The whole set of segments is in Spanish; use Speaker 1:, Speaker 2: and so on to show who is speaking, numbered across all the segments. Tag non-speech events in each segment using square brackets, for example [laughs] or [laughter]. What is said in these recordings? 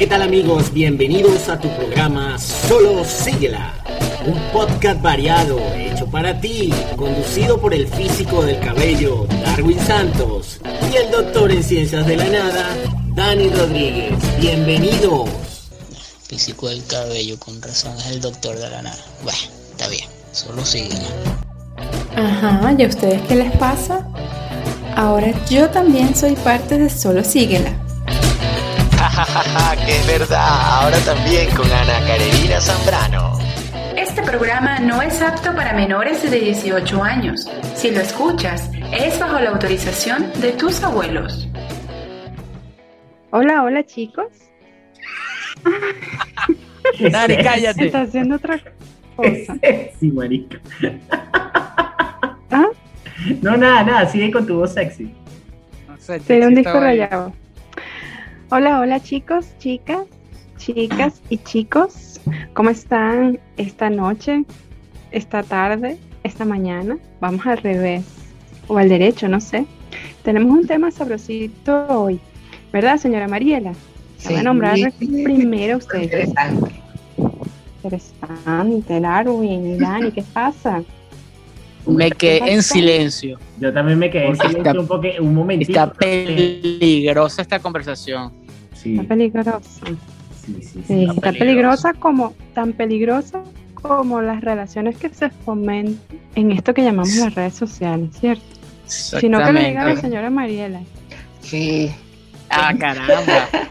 Speaker 1: ¿qué tal amigos? Bienvenidos a tu programa Solo Síguela, un podcast variado hecho para ti, conducido por el físico del cabello Darwin Santos y el doctor en ciencias de la nada Dani Rodríguez. Bienvenidos.
Speaker 2: Físico del cabello, con razón es el doctor de la nada. Bueno, está bien, solo síguela.
Speaker 3: Ajá, ¿y a ustedes qué les pasa? Ahora yo también soy parte de Solo Síguela.
Speaker 4: Jajaja, [laughs] que es verdad, ahora también con Ana Carolina Zambrano.
Speaker 3: Este programa no es apto para menores de 18 años. Si lo escuchas, es bajo la autorización de tus abuelos.
Speaker 5: Hola, hola chicos. [laughs]
Speaker 6: Dani, cállate.
Speaker 5: Está haciendo otra cosa. [laughs]
Speaker 7: Sí, marica.
Speaker 5: ¿Ah?
Speaker 7: No, nada, nada, sigue con tu voz sexy.
Speaker 6: No sé,
Speaker 5: Sería un disco rayado. Hola, hola chicos, chicas, chicas y chicos. ¿Cómo están esta noche, esta tarde, esta mañana? Vamos al revés o al derecho, no sé. Tenemos un tema sabrosito hoy, ¿verdad, señora Mariela? La voy a nombrar [laughs] primero a ustedes. Interesante, Darwin, Dani, ¿qué pasa?
Speaker 6: Me quedé en silencio.
Speaker 7: Yo también me quedé en silencio
Speaker 6: está-
Speaker 7: un, poque, un momentito.
Speaker 6: Está peligrosa esta conversación.
Speaker 7: Sí,
Speaker 5: Está peligrosa.
Speaker 7: sí, sí, sí.
Speaker 5: Sí,
Speaker 6: Está
Speaker 5: está peligrosa como tan peligrosa como las relaciones que se fomentan en esto que llamamos las redes sociales, ¿cierto? Sino que le diga a la señora Mariela.
Speaker 8: Sí.
Speaker 6: Ah, caramba. [laughs]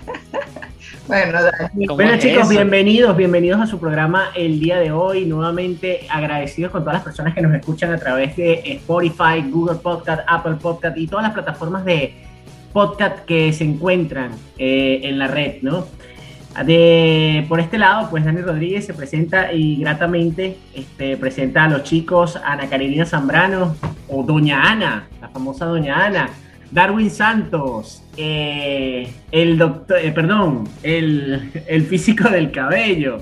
Speaker 8: Bueno, Dani,
Speaker 6: ¿Cómo
Speaker 7: Bueno
Speaker 6: es
Speaker 7: chicos,
Speaker 6: eso?
Speaker 7: bienvenidos, bienvenidos a su programa el día de hoy. Nuevamente agradecidos con todas las personas que nos escuchan a través de Spotify, Google Podcast, Apple Podcast y todas las plataformas de podcast que se encuentran eh, en la red, ¿no? De, por este lado, pues Dani Rodríguez se presenta y gratamente este, presenta a los chicos Ana Carolina Zambrano o Doña Ana, la famosa Doña Ana, Darwin Santos, eh, el doctor, eh, perdón, el, el físico del cabello.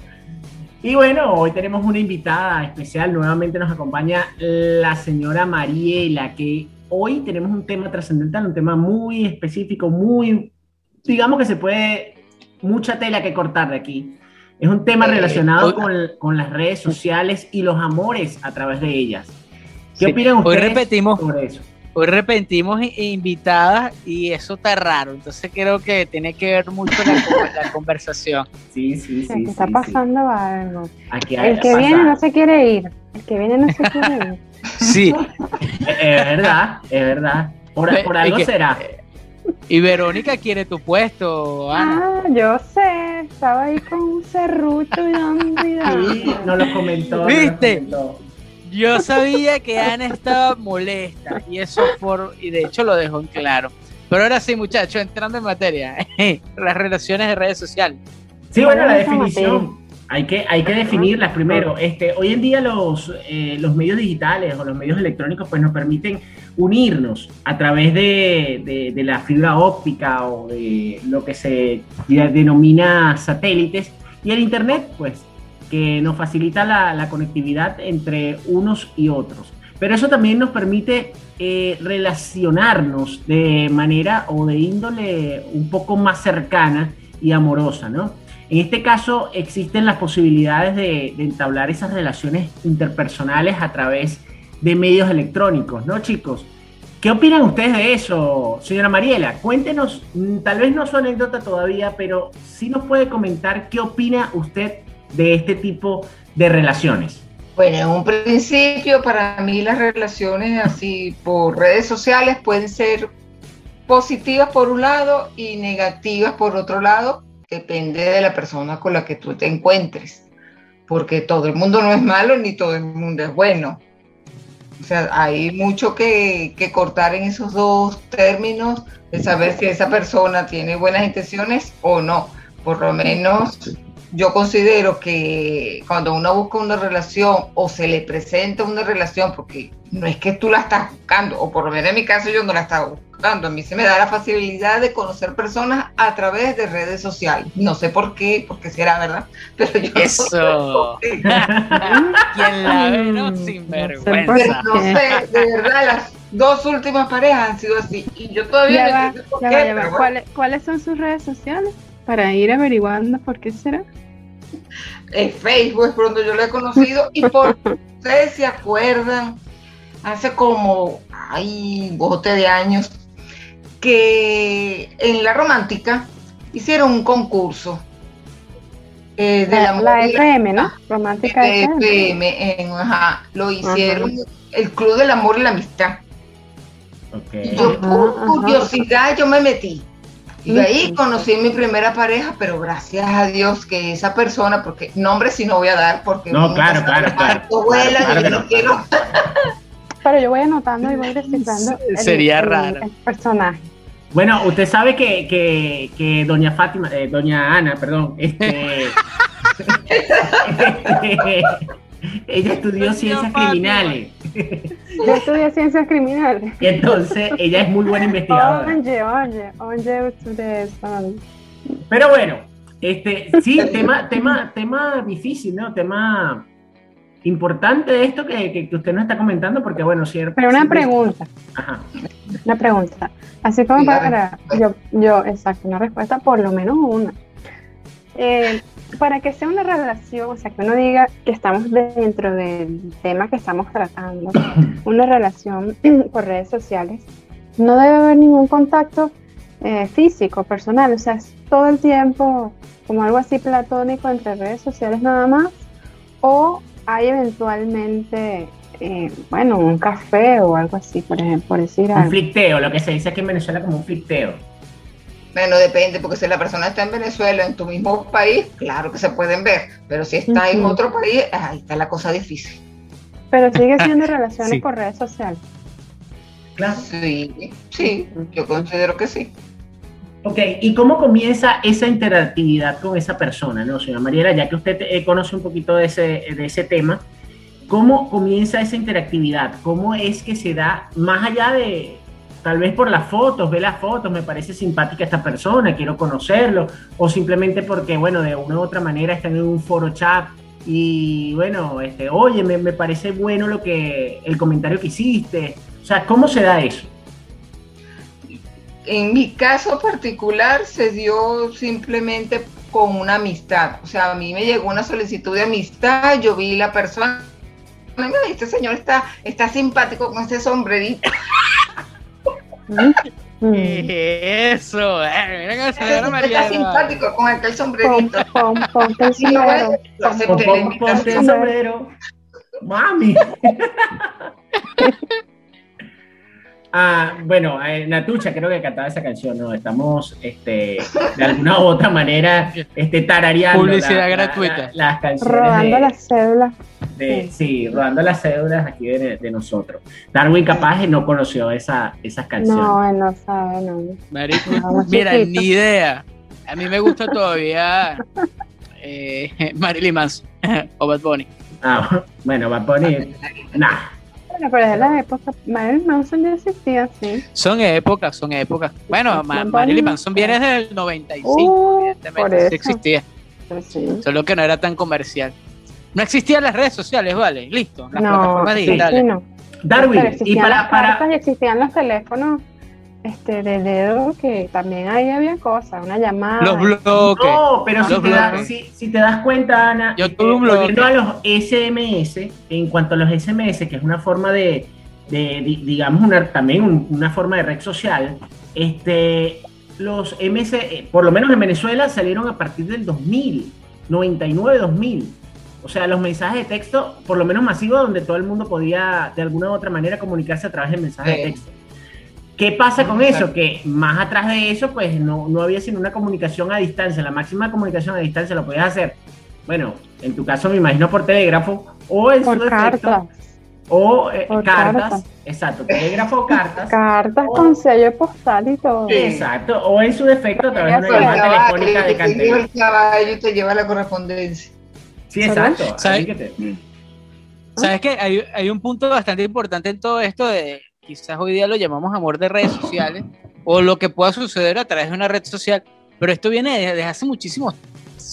Speaker 7: Y bueno, hoy tenemos una invitada especial, nuevamente nos acompaña la señora Mariela, que hoy tenemos un tema trascendental, un tema muy específico, muy, digamos que se puede, mucha tela que cortar de aquí. Es un tema
Speaker 8: Eh,
Speaker 7: relacionado
Speaker 6: hoy-
Speaker 7: con, con las redes sociales y los amores a través de ellas. ¿Qué
Speaker 6: Sí,
Speaker 7: opinan
Speaker 6: Hoy
Speaker 7: ustedes
Speaker 6: repetimos,
Speaker 7: sobre eso?
Speaker 6: hoy repetimos i- invitadas y eso está raro. Entonces creo que tiene que ver mucho la, con- la [laughs] conversación.
Speaker 7: Sí, sí, sí.
Speaker 5: que está
Speaker 7: sí,
Speaker 5: pasando algo.
Speaker 7: sí. Aquí hay-
Speaker 5: El que
Speaker 7: pasa-
Speaker 5: viene no se quiere ir. El que viene no se quiere ir. [laughs]
Speaker 6: Sí. [laughs]
Speaker 7: Es verdad, es verdad. Por, por algo
Speaker 6: que-
Speaker 7: será.
Speaker 6: Y Verónica quiere tu puesto, Ana.
Speaker 5: Ah, yo sé. Estaba ahí con un serrucho y dando.
Speaker 7: Sí, no lo comentó. no lo
Speaker 6: ¿Viste?
Speaker 7: comentó.
Speaker 6: Yo sabía que Ana estaba molesta y eso por y de hecho lo dejó en claro. Pero ahora sí, muchachos, entrando en materia, [laughs] las relaciones de redes sociales.
Speaker 7: Sí, bueno, la definición. Hay que, hay que definirlas primero. Este, hoy en día los, eh, los medios digitales o los medios electrónicos pues nos permiten unirnos a través de, de- de la fibra óptica o de lo que se denomina satélites y el internet pues que nos facilita la, la conectividad entre unos y otros. Pero eso también nos permite eh, relacionarnos de manera o de índole un poco más cercana y amorosa, ¿no? En este caso existen las posibilidades de, entablar esas relaciones interpersonales a través de medios electrónicos, ¿no, chicos? ¿Qué opinan ustedes de eso, señora Mariela? Cuéntenos, mm, tal vez no su anécdota todavía, pero sí nos puede comentar qué opina usted de este tipo de relaciones.
Speaker 8: Bueno, en un principio para mí las relaciones así por redes sociales pueden ser positivas por un lado y negativas por otro lado, depende de la persona con la que tú te encuentres, porque todo el mundo no es malo ni todo el mundo es bueno. O sea, hay mucho que, que cortar en esos dos términos de saber si esa persona tiene buenas intenciones o no. Por lo menos yo considero que cuando uno busca una relación o se le presenta una relación, porque no es que tú la estás buscando, o por lo menos en mi caso yo no la estaba buscando, a mí se me da la facilidad de conocer personas a través de redes sociales. No sé por qué, porque será verdad, [laughs] pero yo
Speaker 6: Eso.
Speaker 8: no sé.
Speaker 6: Quien la ve, no,
Speaker 5: Mm,
Speaker 6: sin
Speaker 5: no sé
Speaker 8: Pero
Speaker 6: vergüenza.
Speaker 8: no sé, de verdad, las dos últimas parejas han sido así. Y yo todavía
Speaker 5: Ya
Speaker 8: no
Speaker 5: va,
Speaker 8: entiendo por
Speaker 5: ya
Speaker 8: qué,
Speaker 5: va, ya va.
Speaker 8: pero bueno.
Speaker 5: ¿Cuáles, ¿Cuáles son sus redes sociales? Para ir averiguando por qué será.
Speaker 8: En Facebook es por donde yo lo he conocido y por [laughs] ustedes se acuerdan, hace como, ay, bote de años, que en la romántica hicieron un concurso eh, de
Speaker 5: La,
Speaker 8: la,
Speaker 5: la FM, ¿no? Romántica
Speaker 8: de
Speaker 5: FM.
Speaker 8: En- ajá, lo hicieron el Club del Amor y la Amistad.
Speaker 7: Ok.
Speaker 8: Y yo
Speaker 5: Ajá,
Speaker 8: por
Speaker 5: ajá.
Speaker 8: curiosidad yo me metí. Y ahí conocí a mi primera pareja, pero gracias a Dios que esa persona, porque nombre sí no voy a dar, porque
Speaker 7: No, claro, claro, claro.
Speaker 8: vuela,
Speaker 7: Claro, claro
Speaker 8: yo
Speaker 7: que
Speaker 8: no
Speaker 7: no.
Speaker 8: quiero. [laughs]
Speaker 5: Pero yo voy anotando y voy descifrando.
Speaker 6: Sería
Speaker 5: el-
Speaker 6: raro.
Speaker 5: el personaje.
Speaker 7: Bueno, usted sabe que, que, que doña Fátima, eh, doña Ana, perdón, este, [laughs] [laughs] ella estudió ciencias criminales.
Speaker 5: Yo estudié ciencias criminales.
Speaker 7: Y entonces ella es muy buena investigadora.
Speaker 5: Oye, oye, oye, ustedes.
Speaker 7: Pero bueno, este, sí, tema, tema, tema difícil, ¿no? Tema importante esto que, que, que usted nos está comentando, porque bueno, cierto.
Speaker 5: Pero una pregunta,
Speaker 7: Ajá.
Speaker 5: una pregunta. Así como para. Yo, yo, exacto, una respuesta, por lo menos una. Eh, para que sea una relación, o sea, que uno diga que estamos dentro del tema que estamos tratando, [coughs] una relación [clears throat] por redes sociales, no debe haber ningún contacto eh, físico, personal, o sea, es todo el tiempo como algo así platónico entre redes sociales nada más, o hay eventualmente, eh, bueno, un café o algo así, por ejemplo, por decir
Speaker 7: Un
Speaker 5: algo.
Speaker 7: flicteo, lo que se dice aquí en Venezuela como un flicteo.
Speaker 8: Bueno, depende, porque si la persona está en Venezuela, en tu mismo país, claro que se pueden ver, pero si está en otro país, ahí está la cosa difícil.
Speaker 5: Pero sigue [laughs] siendo relaciones
Speaker 6: Sí.
Speaker 5: por redes sociales.
Speaker 7: Claro.
Speaker 8: Sí, sí, yo considero que sí.
Speaker 7: Ok, ¿y cómo comienza esa interactividad con esa persona, no, señora Mariela? Ya que usted eh, conoce un poquito de ese, de ese tema, ¿cómo comienza esa interactividad? ¿Cómo es que se da más allá de, tal vez por las fotos, ve las fotos, me parece simpática esta persona, quiero conocerlo, o simplemente porque, bueno, de una u otra manera están en un foro chat y, bueno, este, oye, me, me parece bueno lo que, el comentario que hiciste, o sea, ¿cómo se da eso?
Speaker 8: En mi caso particular se dio simplemente con una amistad. O sea, a mí me llegó una solicitud de amistad, yo vi la persona, "Ay, este señor está, está simpático con ese sombrerito. [laughs]
Speaker 6: Eso, eh, mira que
Speaker 8: Ese
Speaker 6: se ve la
Speaker 8: señor
Speaker 6: María.
Speaker 8: está simpático con aquel sombrerito.
Speaker 5: ponte el sombrero.
Speaker 7: Ponte el
Speaker 8: invitación.
Speaker 7: sombrero. Mami. [laughs] Ah, bueno, eh, Natucha creo que cantaba esa canción, ¿no? Estamos este, de alguna u otra manera este, tarareando.
Speaker 6: Publicidad gratuita.
Speaker 7: la- las canciones.
Speaker 5: Rodando
Speaker 7: de-
Speaker 5: las cédulas.
Speaker 7: de- sí, rodando las cédulas aquí de, de nosotros. Darwin capaz no conoció esa, esas canciones.
Speaker 5: No, él no sabe, no.
Speaker 6: Marico,
Speaker 5: No,
Speaker 6: mira,
Speaker 5: chiquito.
Speaker 6: ni idea. A mí me gusta todavía eh, [laughs] Marilyn Manson [laughs] o Bad Bunny.
Speaker 7: Ah, bueno, va a poner.
Speaker 5: Bueno, pero es de la época. Marilyn Manson ya existía, sí.
Speaker 6: Son épocas, son épocas. Bueno, Ma- Marilyn. Manson viene desde el 95,
Speaker 5: Uh,
Speaker 6: evidentemente, sí existía.
Speaker 5: Pues sí.
Speaker 6: Solo que no era tan comercial. No existían las redes sociales, ¿vale? Listo. Las
Speaker 5: No,
Speaker 6: plataformas
Speaker 5: sí,
Speaker 6: digitales.
Speaker 5: sí, no.
Speaker 7: Darwin,
Speaker 5: Pero
Speaker 7: y para,
Speaker 5: las
Speaker 7: para,
Speaker 5: cartas y existían los teléfonos este, de dedo que también ahí había cosas, una llamada.
Speaker 6: Los bloques.
Speaker 7: No, pero si te, das,
Speaker 6: bloques.
Speaker 7: si, si te das cuenta, Ana,
Speaker 6: Yo
Speaker 7: este,
Speaker 6: tuve un bloque.
Speaker 7: volviendo a los SMS, en cuanto a los SMS, que es una forma de, de, di- digamos, una, también un- una forma de red social, este, los MS, eh, por lo menos en Venezuela, salieron a partir del 2000, 99-2000. O sea, los mensajes de texto, por lo menos masivos, donde todo el mundo podía de alguna u otra manera comunicarse a través de mensajes de texto. ¿Qué pasa con eso? Que más atrás de eso, pues no, no había sino una comunicación a distancia. La máxima comunicación a distancia lo podías hacer, bueno, en tu caso me imagino por telégrafo o en su defecto,
Speaker 5: cartas.
Speaker 7: o eh,
Speaker 5: Por
Speaker 7: cartas,
Speaker 5: cartas.
Speaker 7: exacto, telégrafo o cartas,
Speaker 5: Cartas
Speaker 7: Oh.
Speaker 5: con sello postal y todo.
Speaker 7: Exacto, o en su defecto a través de una llamada telefónica de cantidad.
Speaker 8: el caballo te lleva la correspondencia.
Speaker 7: Sí, exacto.
Speaker 6: ¿Sabes?
Speaker 7: así que te-
Speaker 6: ¿Sabes qué? Hay, hay un punto bastante importante en todo esto de quizás hoy día lo llamamos amor de redes sociales o lo que pueda suceder a través de una red social, pero esto viene desde hace muchísimos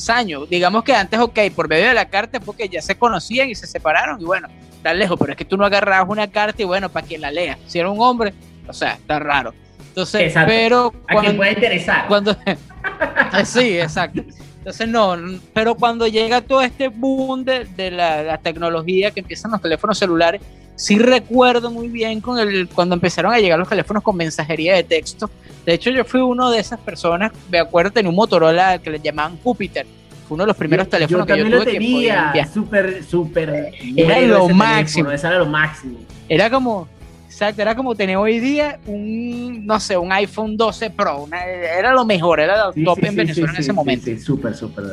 Speaker 6: años. Digamos que antes, ok, por medio de la carta porque ya se conocían y se separaron y bueno, tan lejos, pero es que tú no agarrabas una carta y bueno, para quien la lea. Si era un hombre, o sea, está raro. Entonces,
Speaker 7: Exacto.
Speaker 6: pero
Speaker 7: A quien
Speaker 6: cuando,
Speaker 7: puede interesar.
Speaker 6: cuando Eh, [laughs] sí, exacto. Entonces no, pero cuando llega todo este boom de, de la, la, tecnología que empiezan los teléfonos celulares, sí recuerdo muy bien con el, cuando empezaron a llegar los teléfonos con mensajería de texto. De hecho, yo fui uno de esas personas, me acuerdo, tenía un Motorola que le llamaban Júpiter. Fue uno de los primeros
Speaker 7: yo,
Speaker 6: teléfonos
Speaker 7: yo
Speaker 6: que yo
Speaker 7: lo
Speaker 6: tuve
Speaker 7: tenía,
Speaker 6: que
Speaker 7: súper, súper.
Speaker 6: Era lo máximo.
Speaker 7: Eso era lo máximo.
Speaker 6: Era como, exacto, era como tener hoy día un, no sé, un iPhone 12 Pro. Una, era lo mejor, era lo
Speaker 7: Sí,
Speaker 6: top
Speaker 7: sí,
Speaker 6: en
Speaker 7: sí,
Speaker 6: Venezuela en ese momento.
Speaker 7: Sí, súper, súper.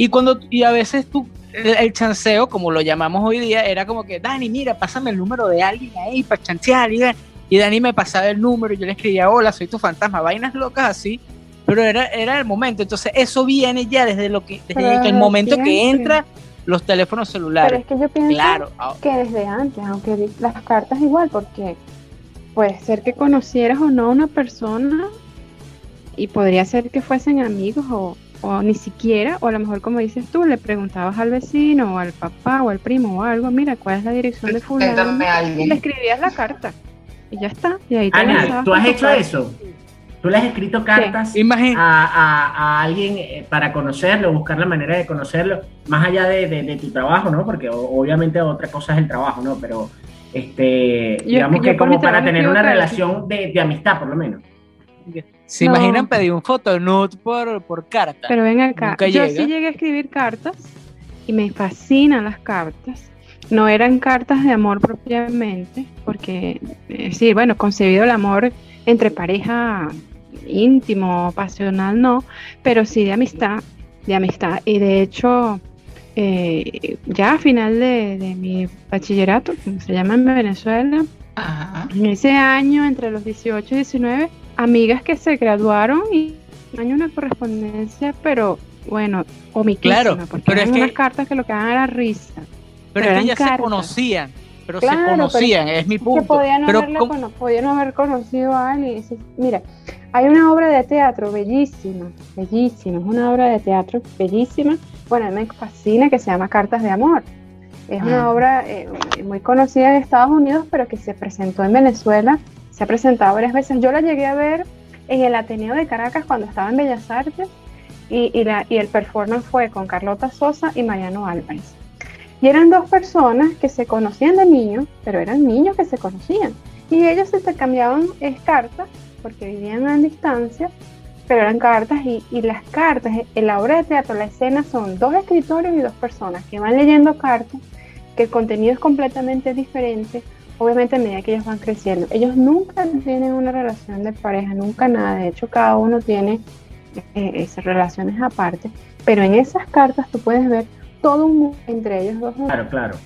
Speaker 6: Y cuando y a veces tú el, el chanceo, como lo llamamos hoy día, era como que Dani, mira, pásame el número de alguien ahí para chancear y, y Dani me pasaba el número y yo le escribía, "Hola, soy tu fantasma", vainas locas así, pero era era el momento. Entonces, eso viene ya desde lo que desde
Speaker 5: Pero
Speaker 6: el momento que entra los teléfonos
Speaker 5: Pero
Speaker 6: celulares.
Speaker 5: es que yo pienso
Speaker 6: Claro, ah,
Speaker 5: que desde antes, aunque las cartas igual, porque puede ser que conocieras o no a una persona y podría ser que fuesen amigos o, o ni siquiera, o a lo mejor como dices tú, le preguntabas al vecino o al papá o al primo o algo, mira, ¿cuál es la dirección de fulano? Y le escribías la carta y ya está. Y ahí te
Speaker 7: Ana, ¿tú has
Speaker 5: tu
Speaker 7: hecho
Speaker 5: carta.
Speaker 7: eso? ¿Tú le has escrito cartas a, a- a alguien eh, para conocerlo, buscar la manera de conocerlo, más allá de, de- de tu trabajo, ¿no? Porque o- obviamente otra cosa es el trabajo, ¿no? Pero, este,
Speaker 5: Yo-
Speaker 7: digamos
Speaker 5: yo
Speaker 7: que como para tener una relación de, de amistad, por lo menos.
Speaker 6: ¿Se
Speaker 5: No.
Speaker 6: imaginan pedir un fotonude por, por carta?
Speaker 5: Pero ven acá,
Speaker 6: Nunca
Speaker 5: yo
Speaker 6: llega.
Speaker 5: sí llegué a escribir cartas y me fascinan las cartas. No eran cartas de amor propiamente, porque, eh, sí, bueno, concebido el amor entre pareja íntimo, pasional, no, pero sí de amistad, de amistad. Y de hecho, eh, ya a final de, de mi bachillerato, como se llama en Venezuela,
Speaker 6: Ajá.
Speaker 5: en ese año, entre los 18 y 19, amigas que se graduaron y hay una correspondencia, pero bueno, omitísima,
Speaker 6: Claro,
Speaker 5: porque
Speaker 6: pero
Speaker 5: eran
Speaker 6: es que-
Speaker 5: unas cartas que lo que daban era risa.
Speaker 6: Pero,
Speaker 5: Pero
Speaker 6: es que ya se conocían, pero
Speaker 5: Claro,
Speaker 6: se
Speaker 5: pero
Speaker 6: conocían, es mi
Speaker 5: Que
Speaker 6: punto.
Speaker 5: podían,
Speaker 6: pero
Speaker 5: haberle
Speaker 6: ¿cómo-
Speaker 5: cono- podían haber conocido a alguien. Mira, hay una obra de teatro bellísima, bellísima, es una obra de teatro bellísima. Bueno, a mí me fascina que se llama Cartas de Amor. Es una
Speaker 6: Ah.
Speaker 5: obra eh, muy conocida en Estados Unidos, pero que se presentó en Venezuela. Se ha presentado varias veces. Yo la llegué a ver en el Ateneo de Caracas cuando estaba en Bellas Artes y, el performance fue con Carlota Sosa y Mariano Álvarez. Y eran dos personas que se conocían de niños, pero eran niños que se conocían. Y ellos se intercambiaban eh, cartas, porque vivían a distancia, pero eran cartas y, y las cartas, eh, en la obra de teatro, la escena son dos escritores y dos personas que van leyendo cartas, que el contenido es completamente diferente, obviamente a medida que ellos van creciendo. Ellos nunca tienen una relación de pareja, nunca nada, de hecho cada uno tiene eh, esas relaciones aparte, pero en esas cartas tú puedes ver todo un mundo entre ellos dos.
Speaker 7: Claro, claro.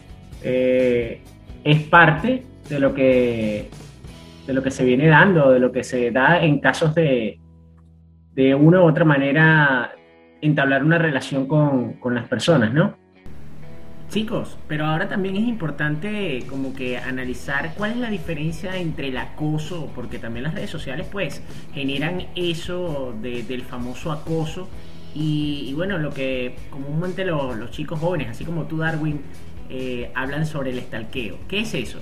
Speaker 7: Eh, es parte de lo que de lo que se viene dando, de lo que se da en casos de de una u otra manera entablar una relación con, con las personas, ¿no? Chicos, pero ahora también es importante como que analizar cuál es la diferencia entre el acoso, porque también las redes sociales pues generan eso de- del famoso acoso y, bueno, lo que comúnmente lo- los chicos jóvenes, así como tú Darwin, eh, hablan sobre el estalqueo. ¿Qué es eso?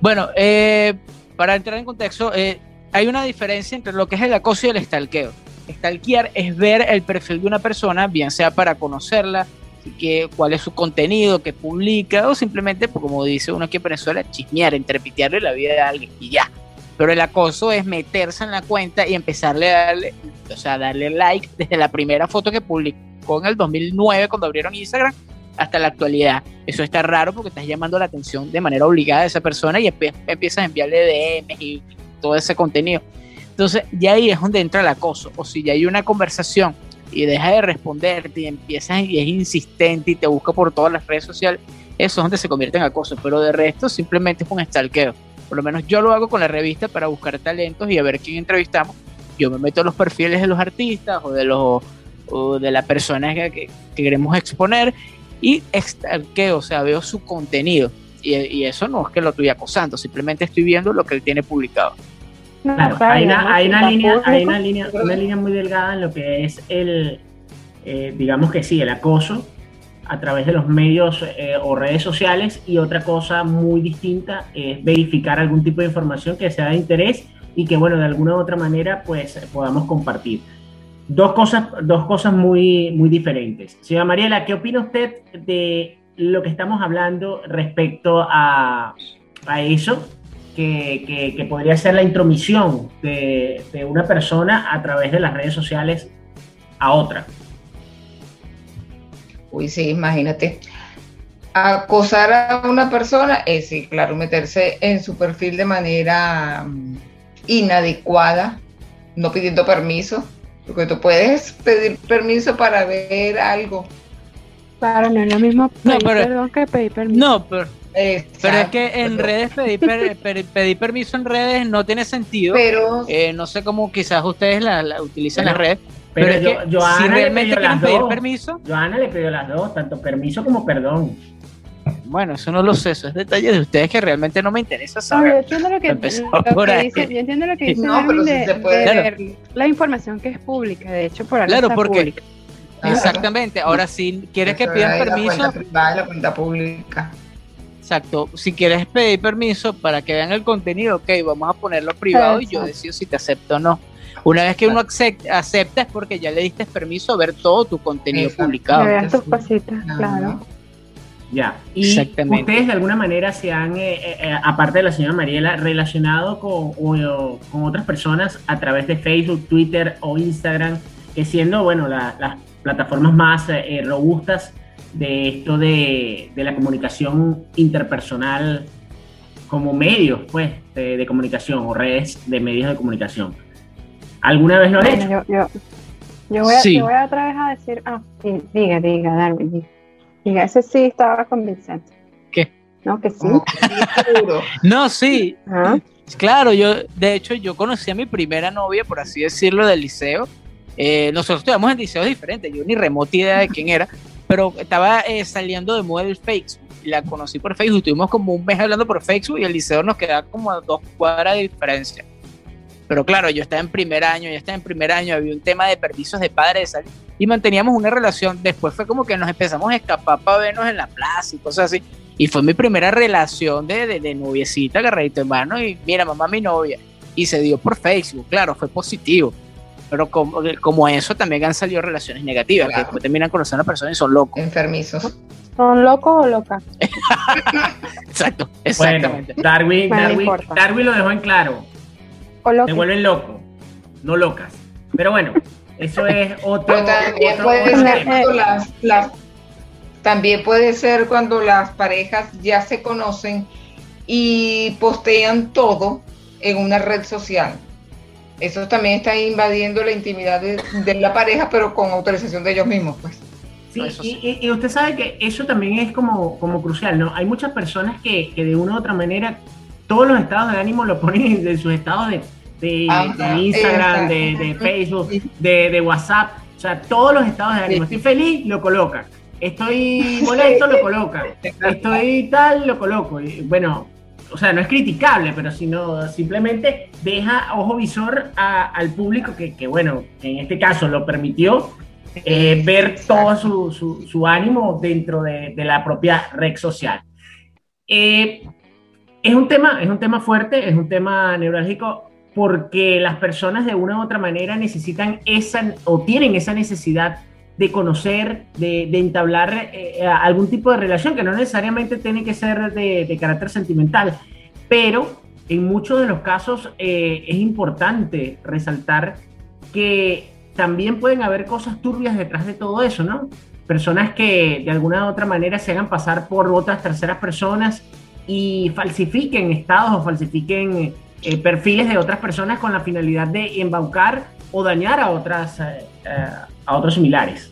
Speaker 6: Bueno, eh, para entrar en contexto, eh, hay una diferencia entre lo que es el acoso y el stalkeo. Stalkear es ver el perfil de una persona, bien sea para conocerla, que, cuál es su contenido, que publica, o simplemente, pues, como dice uno aquí en Venezuela, chismear, entrepitearle la vida de alguien y ya. Pero el acoso es meterse en la cuenta y empezarle a darle, o sea, darle like desde la primera foto que publicó en el 2009 cuando abrieron Instagram hasta la actualidad. Eso está raro porque estás llamando la atención de manera obligada a esa persona y empiezas a enviarle DMs y todo ese contenido. Entonces, ya ahí es donde entra el acoso. O si ya hay una conversación y deja de responderte y empiezas y es insistente y te busca por todas las redes sociales, eso es donde se convierte en acoso. Pero de resto, simplemente es un stalkeo. Por lo menos yo lo hago con la revista para buscar talentos y a ver quién entrevistamos. Yo me meto en los perfiles de los artistas o de los o de la persona que queremos exponer y stalkeo, o sea, veo su contenido. Y, y eso no es que lo estoy acosando, simplemente estoy viendo lo que él tiene publicado.
Speaker 5: No,
Speaker 7: Claro, hay una, hay una línea, hay una línea, una línea muy delgada en lo que es el, eh, digamos que sí, el acoso a través de los medios eh, o redes sociales y otra cosa muy distinta es verificar algún tipo de información que sea de interés y que bueno, de alguna u otra manera pues podamos compartir. dos cosas, dos cosas muy, muy diferentes. Señora Mariela, ¿qué opina usted de lo que estamos hablando respecto a, a eso? Que, que, que, podría ser la intromisión de, de una persona a través de las redes sociales a otra.
Speaker 8: Uy, sí, imagínate. Acosar a una persona es, sí, claro, meterse en su perfil de manera um, inadecuada, no pidiendo permiso, porque tú puedes pedir permiso para ver algo.
Speaker 5: Claro, no es lo mismo
Speaker 6: No,
Speaker 5: pedir
Speaker 6: pero-
Speaker 5: perdón que pedir permiso.
Speaker 6: No, pero, pero es que en
Speaker 8: pero-
Speaker 6: redes pedir, per- per- pedir permiso en redes no tiene sentido.
Speaker 8: Pero
Speaker 6: Eh, no sé cómo quizás ustedes la, la utilizan
Speaker 7: Bueno,
Speaker 6: las redes,
Speaker 7: Pero,
Speaker 6: pero, es
Speaker 7: yo,
Speaker 6: que
Speaker 7: Joana
Speaker 6: si
Speaker 7: le
Speaker 6: realmente
Speaker 7: pidió
Speaker 6: quieren
Speaker 7: las
Speaker 6: pedir
Speaker 7: dos.
Speaker 6: permiso,
Speaker 7: Joana le pidió las dos, tanto permiso como perdón.
Speaker 6: bueno, eso no lo sé, eso es detalle de ustedes que realmente no me interesa
Speaker 5: No, yo
Speaker 6: saber.
Speaker 5: entiendo lo que, lo que dice, yo entiendo lo que dice
Speaker 8: No, pero sí se puede.
Speaker 5: de
Speaker 6: Claro.
Speaker 5: la información que es pública, de hecho por algo
Speaker 6: Claro,
Speaker 5: está
Speaker 6: porque-
Speaker 5: pública.
Speaker 8: Claro.
Speaker 6: Exactamente, ahora si quieres que
Speaker 8: eso
Speaker 6: pidan
Speaker 8: es La
Speaker 6: permiso,
Speaker 8: privada y la cuenta pública.
Speaker 6: Exacto, si quieres pedir permiso para que vean el contenido, ok, vamos a ponerlo privado y yo decido si te acepto o no. Una vez que uno acep- acepta es porque ya le diste permiso a ver todo tu contenido
Speaker 8: Exacto.
Speaker 6: publicado.
Speaker 5: Que veas tus cositas, claro.
Speaker 7: Ya. Y
Speaker 6: Exactamente.
Speaker 7: ustedes de alguna manera se han, eh, eh, eh, aparte de la señora Mariela, relacionado con, o- con otras personas a través de Facebook, Twitter o Instagram, que siendo, bueno, la- las plataformas más eh, robustas de esto de, de la comunicación interpersonal como medios, pues, de, de comunicación o redes de medios de comunicación. ¿Alguna vez lo han hecho?
Speaker 5: Yo, yo, yo, voy a,
Speaker 6: Sí.
Speaker 5: yo voy otra vez a decir, ah, sí, diga, diga, Darwin, diga. Diga, ese sí estaba convincente.
Speaker 6: ¿Qué?
Speaker 5: No, que sí.
Speaker 8: Seguro. [laughs]
Speaker 6: No, sí,
Speaker 5: Ah,
Speaker 6: Claro, yo, de hecho, yo conocí a mi primera novia, por así decirlo, del liceo. Eh, nosotros estudiamos en liceos diferentes, yo ni remota idea de quién era, pero estaba eh, saliendo de moda el Facebook. La conocí por Facebook, estuvimos como un mes hablando por Facebook y el liceo nos quedaba como a dos cuadras de diferencia. Pero claro, yo estaba en primer año, ya estaba en primer año, había un tema de permisos de padres y manteníamos una relación. Después fue como que nos empezamos a escapar para vernos en la plaza y cosas así. Y fue mi primera relación de, de, de noviecita, agarradito de mano, y mira, mamá, mi novia. Y se dio por Facebook, claro, fue positivo. Pero como, como eso también han salido relaciones negativas, que
Speaker 8: Claro.
Speaker 6: después terminan conociendo a una persona y son locos.
Speaker 8: Enfermizos.
Speaker 5: ¿Son locos o locas? [laughs]
Speaker 6: Exacto,
Speaker 7: Bueno,
Speaker 6: exactamente.
Speaker 7: Darwin,
Speaker 5: Bueno, no
Speaker 7: Darwin,
Speaker 5: importa.
Speaker 7: Darwin lo dejó en claro.
Speaker 5: O locas.
Speaker 7: vuelven locos, no locas. Pero bueno, eso es otro,
Speaker 8: Pero también
Speaker 7: otro-
Speaker 8: puede
Speaker 7: otro
Speaker 8: ser cuando las, las- también puede ser cuando las parejas ya se conocen y postean todo en una red social. Eso también está invadiendo la intimidad de, de la pareja, pero con autorización de ellos mismos, pues.
Speaker 7: Sí, y,
Speaker 6: sí.
Speaker 7: y- y usted sabe que eso también es como, como crucial, ¿no? Hay muchas personas que, que de una u otra manera todos los estados de ánimo lo ponen en sus estados de, de-
Speaker 8: Ajá,
Speaker 7: de Instagram, de, de Facebook, de, de WhatsApp, o sea, todos los estados de ánimo. Estoy feliz, lo colocan. Estoy molesto, lo colocan. [laughs] Estoy tal, lo coloco. Y, bueno, o sea, no es criticable, pero sino simplemente deja ojo visor al público que, que, bueno, en este caso lo permitió eh, ver todo su, su- ánimo dentro de, de la propia red social. Eh, es, un tema, es un tema fuerte, es un tema neurálgico, porque las personas de una u otra manera necesitan esa o tienen esa necesidad de conocer, de, entablar eh, algún tipo de relación, que no necesariamente tiene que ser de, carácter sentimental, pero en muchos de los casos eh, es importante resaltar que también pueden haber cosas turbias detrás de todo eso, ¿no? Personas que de alguna u otra manera se hagan pasar por otras terceras personas y falsifiquen estados o falsifiquen eh, perfiles de otras personas con la finalidad de embaucar o dañar a otras eh, eh, a otros similares.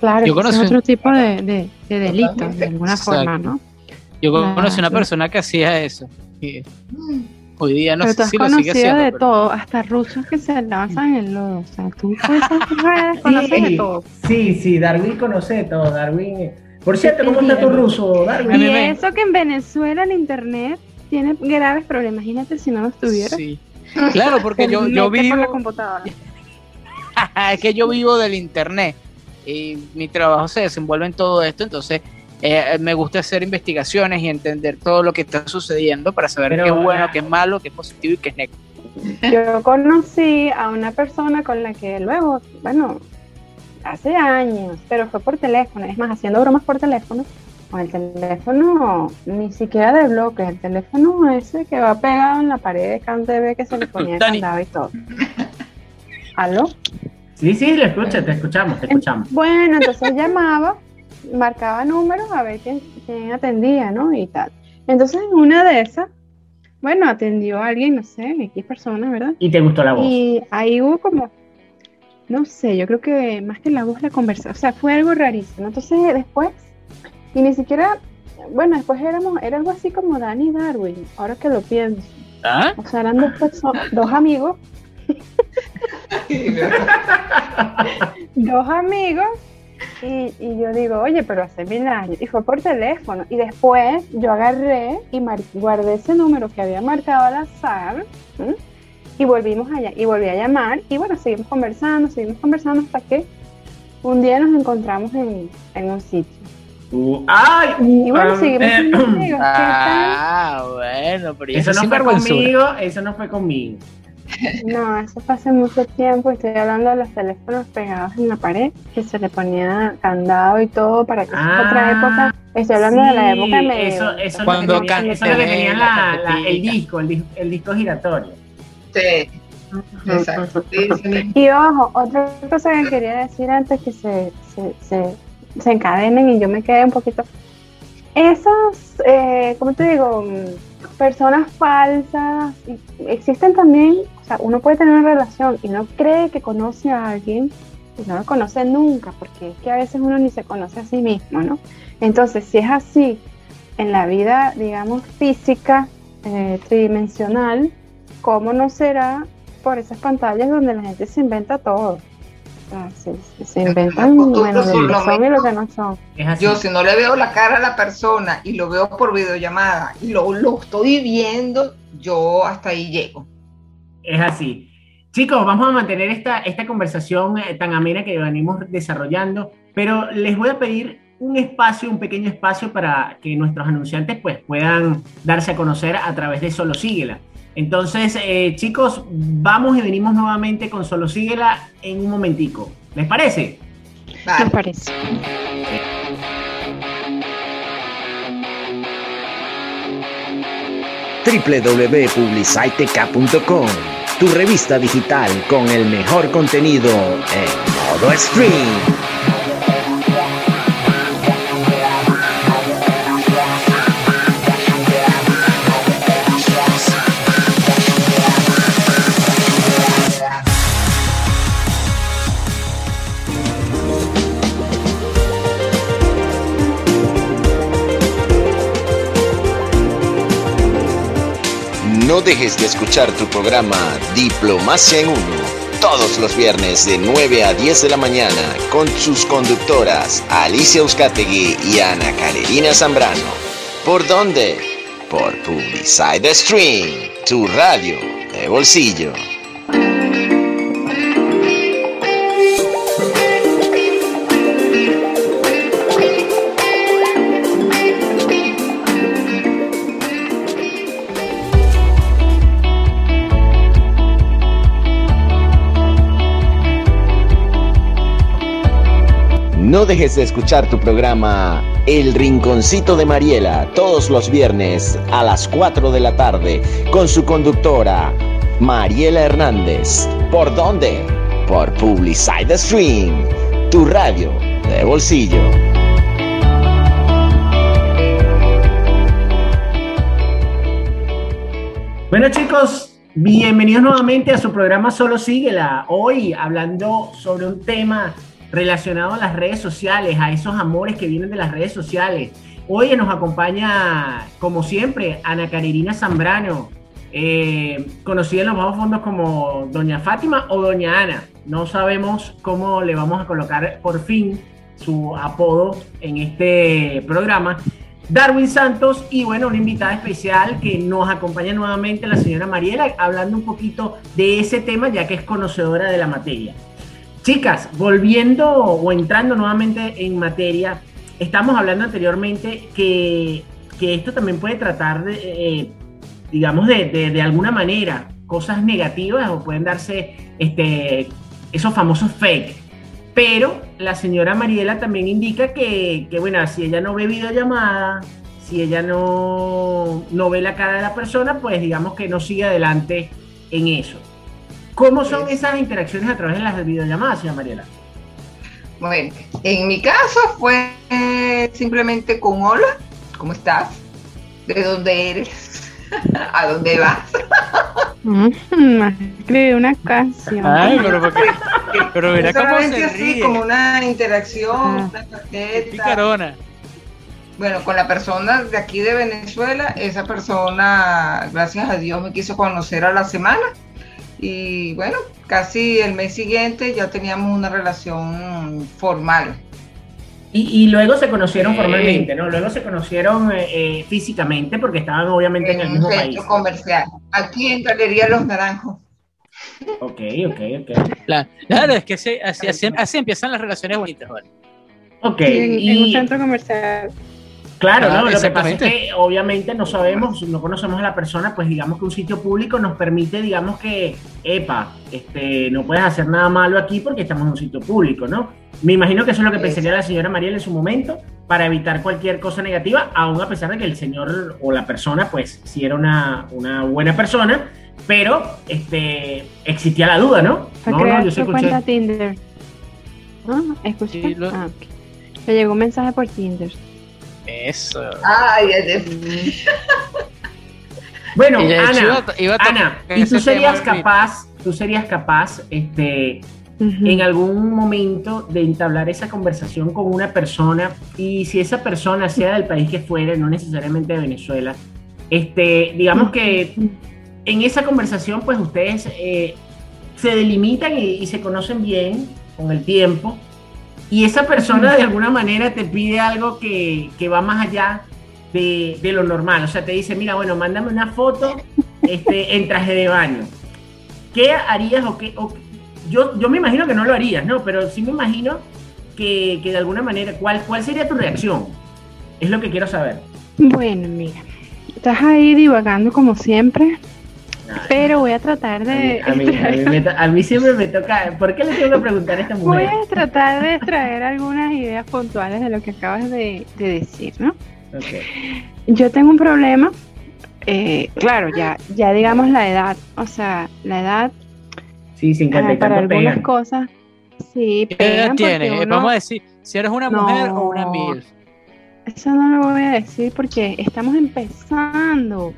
Speaker 5: Claro,
Speaker 6: Yo
Speaker 5: es otro tipo de, de, de delito, de
Speaker 8: Totalmente.
Speaker 5: alguna
Speaker 6: Exacto.
Speaker 5: forma, ¿no?
Speaker 6: Yo
Speaker 5: Claro.
Speaker 6: conocí una persona que hacía eso. y hoy día no
Speaker 5: Pero tú
Speaker 6: sé
Speaker 5: has
Speaker 6: si lo sigue
Speaker 5: conocido
Speaker 6: haciendo.
Speaker 5: de
Speaker 6: pero-
Speaker 5: todo, hasta rusos que se lanzan en lodo. O sea, tú por esas [laughs] redes conoces de todo.
Speaker 7: sí, sí, Darwin conoce de todo. Darwin. Por cierto,
Speaker 5: ¿cómo está tu
Speaker 7: ruso,
Speaker 6: mí
Speaker 5: Y eso que en Venezuela el internet tiene graves problemas. Imagínate si no los tuviera.
Speaker 6: Sí. Claro, porque [laughs] yo, yo
Speaker 5: por la
Speaker 6: vivo,
Speaker 5: computadora. [laughs]
Speaker 6: es que yo vivo del internet y mi trabajo se desenvuelve en todo esto, entonces eh, me gusta hacer investigaciones y entender todo lo que está sucediendo para saber
Speaker 7: Pero,
Speaker 6: qué es bueno, qué es malo, qué es positivo y qué es negativo.
Speaker 5: yo conocí a una persona con la que luego, bueno, hace años, pero fue por teléfono, es más, haciendo bromas por teléfono, con el teléfono ni siquiera de bloques, el teléfono ese que va pegado en la pared de CanTV que se le ponía
Speaker 6: Dani.
Speaker 5: candado y todo. ¿Aló?
Speaker 7: Sí, sí, le escucha, te escuchamos, te escuchamos.
Speaker 5: Bueno, entonces llamaba, marcaba números a ver quién, quién atendía, ¿no? Y tal. Entonces, en una de esas, bueno, atendió a alguien, no sé, X personas, ¿verdad?
Speaker 7: Y te gustó la voz.
Speaker 5: Y ahí hubo como, no sé, yo creo que más que la voz, la conversación, o sea, fue algo rarísimo. Entonces, después, y ni siquiera, bueno, después éramos, era algo así como Danny y Darwin, ahora que lo pienso.
Speaker 6: ¿Ah?
Speaker 5: O sea, eran dos personas, dos amigos, [laughs] dos amigos y, y yo digo, oye, pero hace mil años. Y fue por teléfono. Y después yo agarré y mar- guardé ese número que había marcado al azar. ¿m? Y volvimos allá. Y volví a llamar. Y bueno, seguimos conversando, seguimos conversando hasta que un día nos encontramos en, en un sitio.
Speaker 7: Uh, ¡Ay! uh,
Speaker 5: Y bueno,
Speaker 7: ah,
Speaker 5: seguimos
Speaker 7: eh,
Speaker 5: siendo amigos. ¿Qué tal?
Speaker 6: Ah, bueno, pero
Speaker 7: Eso no fue conmigo, eso no fue conmigo.
Speaker 5: No, eso fue hace mucho tiempo. Estoy hablando de los teléfonos pegados en la pared, que se le ponía candado y todo para que es otra
Speaker 7: Ah,
Speaker 5: época. Estoy hablando de la época medio.
Speaker 7: Eso, eso es lo
Speaker 6: Cuando
Speaker 7: que tenía, eso es lo que
Speaker 6: tenía la
Speaker 7: el disco, el, dis- el disco giratorio.
Speaker 8: Sí, exacto. Sí, sí.
Speaker 5: Y ojo, otra cosa que quería decir antes que se, se, se, se encadenen y yo me quedé un poquito. Esas, eh, ¿cómo te digo? Mm, Personas falsas, existen también, sea, uno puede tener una relación y no cree que conoce a alguien y no lo conoce nunca, porque es que a veces uno ni se conoce a sí mismo, ¿no? Entonces, si es así en la vida, digamos, física, eh, tridimensional, ¿cómo no será por esas pantallas donde la gente se inventa todo? O sea, se, inventan, bueno, lo que son y lo que no son.
Speaker 8: Yo si no le veo la cara a la persona y lo veo por videollamada y lo, lo estoy viendo, yo hasta ahí llego.
Speaker 7: Es así. Chicos, vamos a mantener esta, esta conversación eh, tan amena que venimos desarrollando, pero les voy a pedir un espacio, un pequeño espacio para que nuestros anunciantes pues, puedan darse a conocer a través de Solo Síguela. Entonces, eh, chicos, vamos y venimos nuevamente con Solo Síguela en un momentico. ¿Les parece?
Speaker 8: Vale.
Speaker 5: Me parece.
Speaker 1: www.publicitec.com, tu revista digital con el mejor contenido en modo stream.
Speaker 4: No dejes de escuchar tu programa Diplomacia en Uno todos los viernes de 9 a 10 de la mañana con sus conductoras Alicia Euskategui y Ana Carolina Zambrano. ¿Por dónde? Por Publicide Stream, tu radio de bolsillo. No dejes de escuchar tu programa El Rinconcito de Mariela todos los viernes a las 4 de la tarde con su conductora Mariela Hernández. ¿Por dónde? Por Publicide Stream, tu radio de bolsillo.
Speaker 7: Bueno chicos, bienvenidos nuevamente a su programa Solo Síguela. Hoy hablando sobre un tema relacionado a las redes sociales, a esos amores que vienen de las redes sociales. Hoy nos acompaña, como siempre, Ana Carolina Zambrano, eh, conocida en los bajos fondos como Doña Fátima o Doña Ana. No sabemos cómo le vamos a colocar por fin su apodo en este programa. Darwin Santos y bueno, una invitada especial que nos acompaña nuevamente, la señora Mariela, hablando un poquito de ese tema ya que es conocedora de la materia. Chicas, volviendo o entrando nuevamente en materia, estamos hablando anteriormente que, que esto también puede tratar de, eh, digamos, de, de, alguna manera cosas negativas o pueden darse este, esos famosos fake. Pero la señora Mariela también indica que, que, bueno, si ella no ve videollamada, si ella no, no ve la cara de la persona, pues digamos que no sigue adelante en eso. ¿Cómo son esas interacciones a través de las videollamadas, señora Mariela?
Speaker 8: Bueno, en mi caso fue simplemente con hola, ¿cómo estás? ¿De dónde eres? [laughs] ¿A dónde vas?
Speaker 5: escribí una canción.
Speaker 6: Ay, pero, ¿por qué? pero mira [laughs] cómo se
Speaker 8: así,
Speaker 6: ríe.
Speaker 8: como una interacción,
Speaker 5: Ah.
Speaker 8: una tarjeta.
Speaker 6: Picarona.
Speaker 8: Bueno, con la persona de aquí de Venezuela, esa persona, gracias a Dios, me quiso conocer a la semana. Y bueno, casi el mes siguiente ya teníamos una relación formal.
Speaker 7: Y, y luego se conocieron formalmente, ¿no? Luego se conocieron eh, eh, físicamente porque estaban obviamente en el
Speaker 8: un
Speaker 7: mismo
Speaker 8: centro
Speaker 7: país.
Speaker 8: comercial. Aquí en Galería Los Naranjos.
Speaker 7: Ok, ok, ok.
Speaker 6: Claro, claro, es que así, así, así, así empiezan las relaciones bonitas, ¿vale?
Speaker 7: Ok,
Speaker 5: Sí, en, en un centro comercial.
Speaker 7: Claro,
Speaker 6: Ah,
Speaker 7: ¿no? Lo que pasa es
Speaker 6: exactamente.
Speaker 7: que obviamente no sabemos, no conocemos a la persona, pues digamos que un sitio público nos permite, digamos que, epa, este, no puedes hacer nada malo aquí porque estamos en un sitio público, ¿no? Me imagino que eso es lo que pensaría la señora Mariela en su momento para evitar cualquier cosa negativa, aun a pesar de que el señor o la persona, pues, sí era una, una buena persona, pero este, existía la duda, ¿no? No, no, yo
Speaker 5: tu cuenta
Speaker 7: escuché.
Speaker 5: Tinder. ¿No? ¿Escuché?
Speaker 6: Sí, lo-
Speaker 5: Ah, ok. Me llegó un mensaje por Tinder.
Speaker 6: Eso.
Speaker 8: Ay, ay, ay. [laughs]
Speaker 7: Bueno,
Speaker 6: Y
Speaker 7: Ana,
Speaker 6: iba a-
Speaker 7: y tú serías
Speaker 6: tema,
Speaker 7: capaz, tú serías capaz, este, en algún momento de entablar esa conversación con una persona y si esa persona sea del país que fuera, no necesariamente de Venezuela, este, digamos que en esa conversación pues ustedes eh, se delimitan y, y se conocen bien con el tiempo y esa persona de alguna manera te pide algo que, que va más allá de, de lo normal, o sea, te dice, mira, bueno, mándame una foto este, en traje de baño. ¿Qué harías o qué, yo, yo me imagino que no lo harías, ¿no? Pero sí me imagino que, que de alguna manera, ¿cuál, ¿cuál sería tu reacción? Es lo que quiero saber.
Speaker 5: Bueno, mira. Estás ahí divagando como siempre, pero voy a tratar
Speaker 7: a,
Speaker 5: de.
Speaker 7: mí, a, mí, a mí me to- a mí siempre me toca. ¿Por qué le tengo que preguntar a esta
Speaker 5: Voy
Speaker 7: mujer?
Speaker 5: a tratar de extraer algunas ideas puntuales de lo que acabas de, de decir, ¿no?
Speaker 7: Ok.
Speaker 5: Yo tengo un problema, eh, claro, ya, ya digamos la edad, o sea, la edad
Speaker 7: Sí, 50
Speaker 5: ah, para algunas
Speaker 7: pegan.
Speaker 5: cosas, sí,
Speaker 6: ¿Qué edad tienes? Eh,
Speaker 5: uno-
Speaker 6: Vamos a decir, si eres una
Speaker 5: No.
Speaker 6: mujer o una mil.
Speaker 5: Eso no lo voy a decir porque estamos empezando.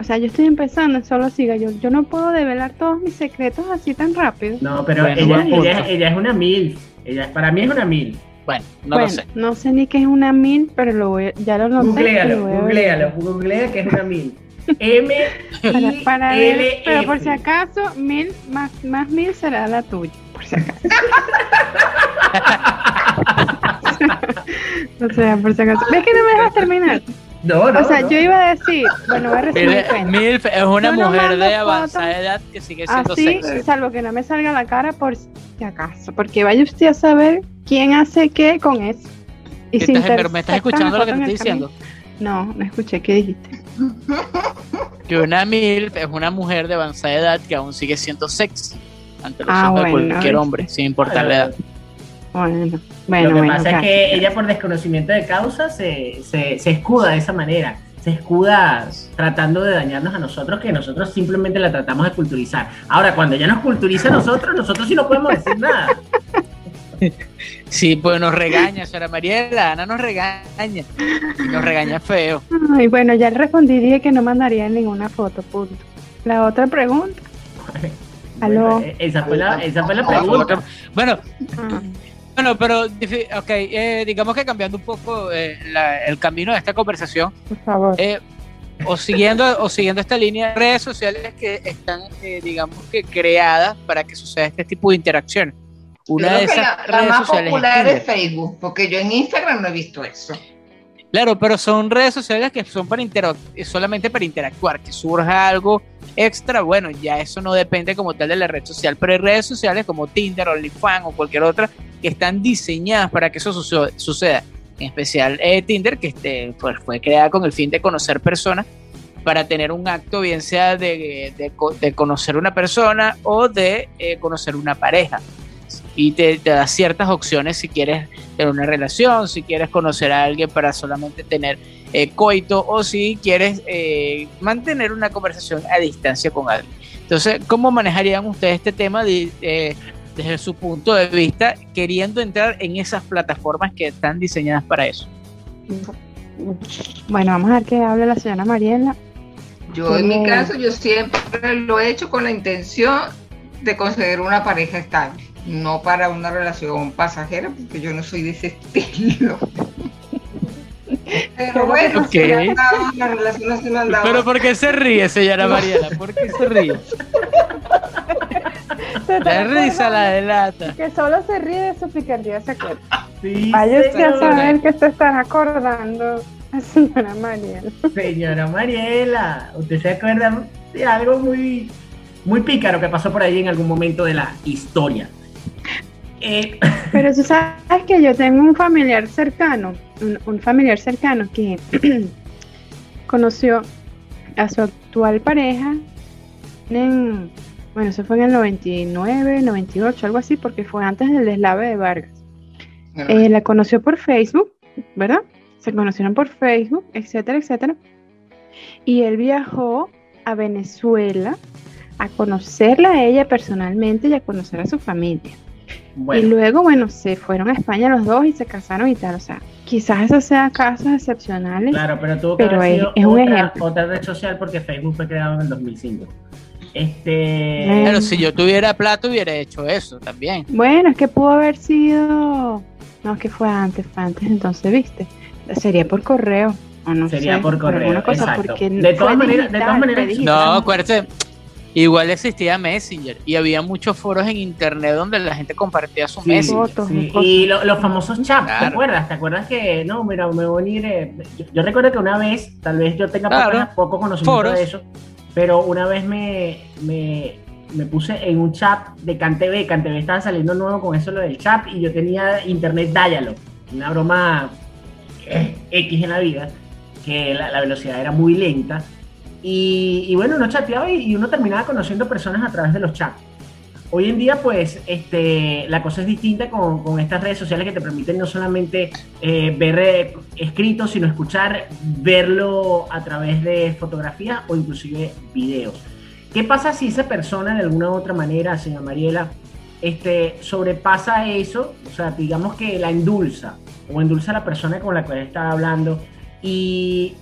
Speaker 5: O sea, yo estoy empezando, solo siga yo. Yo no puedo develar todos mis secretos así tan rápido.
Speaker 7: No, pero
Speaker 6: Bueno,
Speaker 7: ella, ella, ella es una mil. Ella, para mí es una mil.
Speaker 6: Bueno, no
Speaker 5: bueno,
Speaker 6: lo sé.
Speaker 5: no sé ni qué es una mil, pero lo voy, ya lo noté.
Speaker 7: Googlealo, googlealo, googlea que es una mil. M
Speaker 5: Para,
Speaker 7: I
Speaker 5: para ver, pero por si acaso, mil más, más mil será la tuya, por si acaso. [laughs] [laughs] o sea, por si acaso. ¿Ves que no me dejas terminar?
Speaker 7: No, no.
Speaker 5: o sea,
Speaker 7: no.
Speaker 5: yo iba a decir, bueno, voy a resumir.
Speaker 6: MILF es una
Speaker 5: Yo
Speaker 6: mujer de
Speaker 5: fotos
Speaker 6: avanzada edad que sigue siendo
Speaker 5: Así,
Speaker 6: sexy.
Speaker 5: salvo que no me salga la cara por si acaso, porque vaya usted a saber quién hace qué con eso. Y
Speaker 6: ¿Qué
Speaker 5: si
Speaker 6: estás- pero me estás escuchando lo que te estoy diciendo.
Speaker 5: No, no escuché, ¿qué dijiste? [laughs]
Speaker 6: Que una MILF es una mujer de avanzada edad que aún sigue siendo sexy ante los
Speaker 5: Ah,
Speaker 6: ojos de cualquier hombre, sin importar la edad.
Speaker 5: Bueno, bueno,
Speaker 7: Lo que
Speaker 5: bueno.
Speaker 7: pasa es que ella por desconocimiento de causa se, se, se escuda de esa manera. Se escuda tratando de dañarnos a nosotros, que nosotros simplemente la tratamos de culturizar. Ahora, cuando ella nos culturiza a nosotros, nosotros sí no podemos decir nada. [laughs]
Speaker 6: Sí, pues nos regaña, señora Mariela, Ana nos regaña. Nos regaña feo.
Speaker 5: Ay, bueno, ya le respondí, dije que no mandaría ninguna foto, punto. La otra pregunta. [laughs] Aló.
Speaker 7: Bueno, esa, fue la, esa fue la pregunta.
Speaker 6: Bueno,
Speaker 5: Ah,
Speaker 6: bueno, pero ok, eh, digamos que cambiando un poco eh, la- el camino de esta conversación,
Speaker 5: por favor.
Speaker 6: eh, o siguiendo o siguiendo esta línea, redes sociales que están, eh, digamos que creadas para que suceda este tipo de interacción. Una
Speaker 8: Creo
Speaker 6: de esas
Speaker 8: la, la
Speaker 6: redes
Speaker 8: más
Speaker 6: sociales es
Speaker 8: popular es. Facebook, porque yo en Instagram no he visto eso.
Speaker 6: Claro, pero son redes sociales que son para solamente para interactuar, que surja algo extra, bueno, ya eso no depende como tal de la red social, pero hay redes sociales como Tinder, OnlyFans o cualquier otra que están diseñadas para que eso suce- suceda. En especial eh, Tinder, que este, pues, fue creada con el fin de conocer personas para tener un acto, bien sea de, de, conocer una persona o de eh, conocer una pareja. Y te, da ciertas opciones si quieres tener una relación, si quieres conocer a alguien para solamente tener eh, coito o si quieres mantener una conversación a distancia con alguien. Entonces, ¿cómo manejarían ustedes este tema de, desde su punto de vista, queriendo entrar en esas plataformas que están diseñadas para eso?
Speaker 5: Bueno, vamos a ver qué habla la señora Mariela.
Speaker 8: Yo en mi caso, yo siempre lo he hecho con la intención de conseguir una pareja estable, no para una relación pasajera, porque yo no soy de ese estilo. [laughs] Pero bueno,
Speaker 6: okay.
Speaker 8: han dado, las relaciones se me han dado.
Speaker 6: Pero ¿por qué se ríe, señora Mariela? ¿Por qué se ríe? [laughs] La risa la delata.
Speaker 5: Que solo se ríe de su picardía, ¿se acuerda?
Speaker 7: Sí,
Speaker 5: Vaya usted a saber que se están acordando la señora Mariela.
Speaker 7: Señora Mariela, ¿usted se acuerda de algo muy, muy pícaro que pasó por ahí en algún momento de la historia? Eh, [coughs]
Speaker 5: Pero tú sabes que yo tengo un familiar cercano, un, un familiar cercano que [clears throat] conoció a su actual pareja en, bueno, eso fue en el 99, 98, algo así, porque fue antes del deslave de Vargas. Eh, la conoció por Facebook, ¿verdad? Se conocieron por Facebook, etcétera, etcétera. Y él viajó a Venezuela a conocerla a ella personalmente y a conocer a su familia. Y luego, bueno, se fueron a España los dos y se casaron y tal. O sea, quizás esos sean casos excepcionales.
Speaker 7: claro, pero tuvo que
Speaker 5: pero
Speaker 7: haber
Speaker 5: es-
Speaker 7: sido
Speaker 5: es un
Speaker 7: otra,
Speaker 5: ejemplo.
Speaker 7: otra red social porque Facebook fue creado en el 2005. Este,
Speaker 6: Pero si yo tuviera plata hubiera hecho eso también.
Speaker 5: Bueno, es que pudo haber sido. No, es que fue antes, fue antes, entonces, ¿viste? Sería por correo. O no
Speaker 7: Sería
Speaker 5: sé,
Speaker 7: por correo,
Speaker 5: alguna cosa,
Speaker 7: exacto.
Speaker 5: porque
Speaker 7: De todas maneras- de
Speaker 5: digital,
Speaker 7: todas maneras-
Speaker 5: fue
Speaker 6: No, acuérdate, igual existía Messenger y había muchos foros en internet donde la gente compartía su
Speaker 7: Sí,
Speaker 6: Messenger.
Speaker 5: fotos,
Speaker 7: sí. Y lo- los famosos chats, ¿te acuerdas? ¿Te acuerdas que, no, mira, me voy a unir? eh, yo, yo recuerdo que una vez, tal vez yo tenga
Speaker 6: Claro.
Speaker 7: poco conocimiento
Speaker 6: Foros.
Speaker 7: de eso, pero una vez me, me, puse en un chat de CanTV, CanTV estaba saliendo nuevo con eso lo del chat y yo tenía internet dialog, una broma eh, X en la vida, que la, velocidad era muy lenta. Y, y bueno, uno chateaba y, y uno terminaba conociendo personas a través de los chats. Hoy en día, pues, este, la cosa es distinta con, con estas redes sociales que te permiten no solamente eh, ver eh, escritos, sino escuchar, verlo a través de fotografías o inclusive videos. ¿Qué pasa si esa persona de alguna u otra manera, señora Mariela, este, sobrepasa eso? O sea, digamos que la endulza o endulza a la persona con la que está hablando y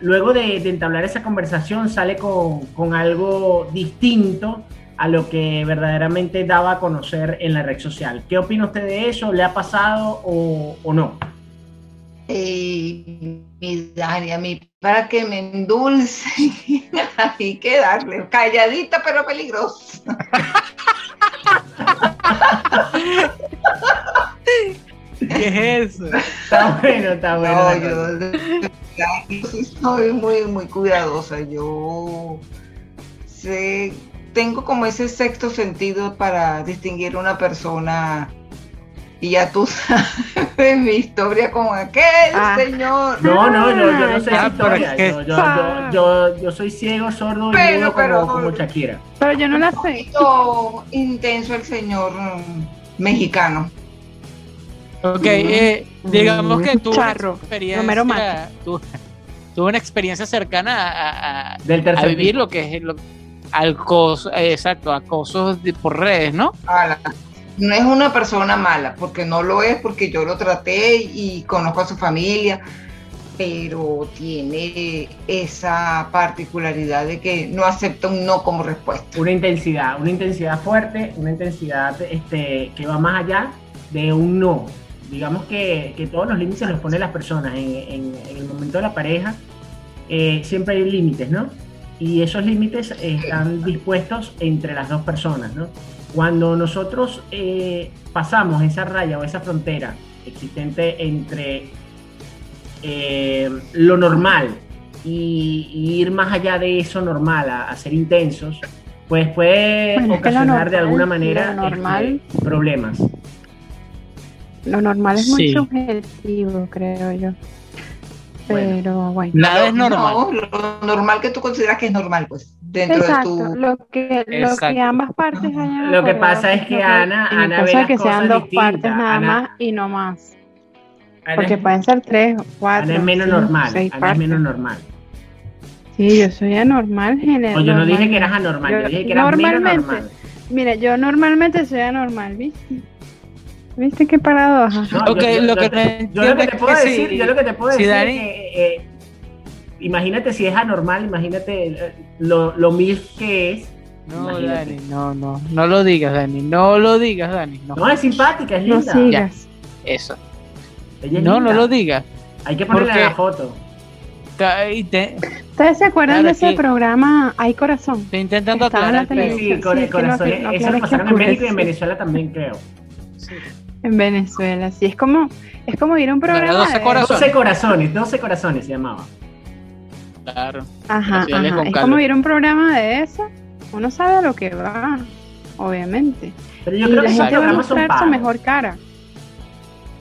Speaker 7: luego de, entablar esa conversación sale con algo distinto a lo que verdaderamente daba a conocer en la red social. ¿Qué opina usted de eso? ¿Le ha pasado o, o no?
Speaker 8: Eh, mi Dani, a mí para que me endulce [laughs] hay que darle calladita pero peligrosa.
Speaker 6: ¿Qué es eso?
Speaker 7: Está bueno, está bueno.
Speaker 8: No, yo, que sí soy muy, muy cuidadosa. Yo sé, tengo como ese sexto sentido para distinguir una persona. Y ya tú [laughs] sabes mi historia con aquel
Speaker 5: Ah.
Speaker 8: señor.
Speaker 7: No, no, yo, yo no sé
Speaker 6: Ah,
Speaker 7: historia.
Speaker 6: es que-
Speaker 7: Yo, yo, yo, yo, yo soy ciego, sordo y
Speaker 8: Pero,
Speaker 7: mudo como,
Speaker 8: pero-
Speaker 7: como Shakira.
Speaker 5: Pero yo no la
Speaker 8: Un
Speaker 5: sé.
Speaker 8: poquito intenso el señor mm, mexicano.
Speaker 6: Ok, eh, digamos que una
Speaker 5: Charro,
Speaker 6: experiencia,
Speaker 5: Romero Mata.
Speaker 6: tu- tuvo una experiencia cercana a, a-
Speaker 7: Del
Speaker 6: a
Speaker 7: tercer
Speaker 6: vivir lo que es lo, acoso, eh, exacto, acosos de- por redes, ¿no?
Speaker 8: Ala, No es una persona mala, porque no lo es, porque yo lo traté y conozco a su familia, pero tiene esa particularidad de que no acepta un no como respuesta.
Speaker 7: Una intensidad, una intensidad fuerte, una intensidad este, que va más allá de un no. Digamos que, que todos los límites los ponen las personas. En, en- en el momento de la pareja eh, siempre hay límites, ¿no? Y esos límites están dispuestos entre las dos personas, ¿no? Cuando nosotros eh, pasamos esa raya o esa frontera existente entre eh, lo normal y, y ir más allá de eso normal, a, a ser intensos, pues puede
Speaker 5: Bueno, es que lo
Speaker 7: ocasionar de alguna manera
Speaker 5: normal-
Speaker 7: este, problemas.
Speaker 5: Lo normal es muy
Speaker 6: Sí.
Speaker 5: subjetivo, creo yo. Pero bueno.
Speaker 6: Nada es normal.
Speaker 8: No, lo normal que tú consideras que es normal, pues, dentro
Speaker 5: Exacto,
Speaker 8: de tu...
Speaker 5: lo que, lo
Speaker 6: Exacto.
Speaker 5: que ambas partes hayan
Speaker 7: Lo que pasa es que
Speaker 5: lo
Speaker 7: Ana- Ana ve las
Speaker 5: que sean
Speaker 7: cosas
Speaker 5: dos
Speaker 7: distintas.
Speaker 5: partes nada
Speaker 7: Ana-
Speaker 5: más y no más.
Speaker 7: Ana
Speaker 5: Porque
Speaker 7: es-
Speaker 5: pueden ser tres, cuatro,
Speaker 7: Ana es menos
Speaker 5: cinco,
Speaker 7: normal.
Speaker 5: seis
Speaker 7: Ana es
Speaker 5: partes.
Speaker 7: menos normal.
Speaker 5: Sí, yo soy anormal general.
Speaker 7: O yo no dije que eras anormal, yo, dije que eras menos
Speaker 5: normalmente,
Speaker 7: normal.
Speaker 5: Mira, yo normalmente soy anormal, ¿viste? ¿Viste qué paradoja?
Speaker 7: No, yo, yo-
Speaker 6: lo que no
Speaker 7: yo lo te puedo
Speaker 6: que
Speaker 7: decir, yo lo que te puedo decir
Speaker 6: Dani-
Speaker 7: es que eh, imagínate si es anormal, imagínate lo, lo mil que es.
Speaker 6: No,
Speaker 7: Imagínate.
Speaker 6: Dani, no, no, no lo digas, Dani, no lo digas, Dani, no.
Speaker 7: No, es simpática, es
Speaker 5: No
Speaker 7: linda.
Speaker 5: sigas.
Speaker 6: Eso.
Speaker 7: Ella es
Speaker 6: No, no lo digas.
Speaker 7: Hay que ponerle
Speaker 6: Porque-
Speaker 7: la foto.
Speaker 6: Te-
Speaker 5: ¿Ustedes se acuerdan
Speaker 6: Claro,
Speaker 5: de ese
Speaker 6: sí.
Speaker 5: programa Hay Corazón?
Speaker 6: Estoy intentando aclarar.
Speaker 7: Sí, sí, con
Speaker 5: sí, no,
Speaker 7: corazón.
Speaker 5: no,
Speaker 7: eso
Speaker 5: claro,
Speaker 7: lo pasaron en México y en. Venezuela también, creo.
Speaker 5: En Venezuela, sí, es como, es como ir a un
Speaker 6: Claro,
Speaker 5: programa
Speaker 6: 12
Speaker 5: de-
Speaker 6: corazones.
Speaker 7: 12 corazones, 12 corazones se llamaba.
Speaker 6: Claro.
Speaker 5: Ajá, es como ir a un programa de eso, uno sabe a lo que va, obviamente.
Speaker 7: Pero yo
Speaker 5: y
Speaker 7: creo
Speaker 5: la
Speaker 7: que
Speaker 5: gente va a mostrar su mejor cara.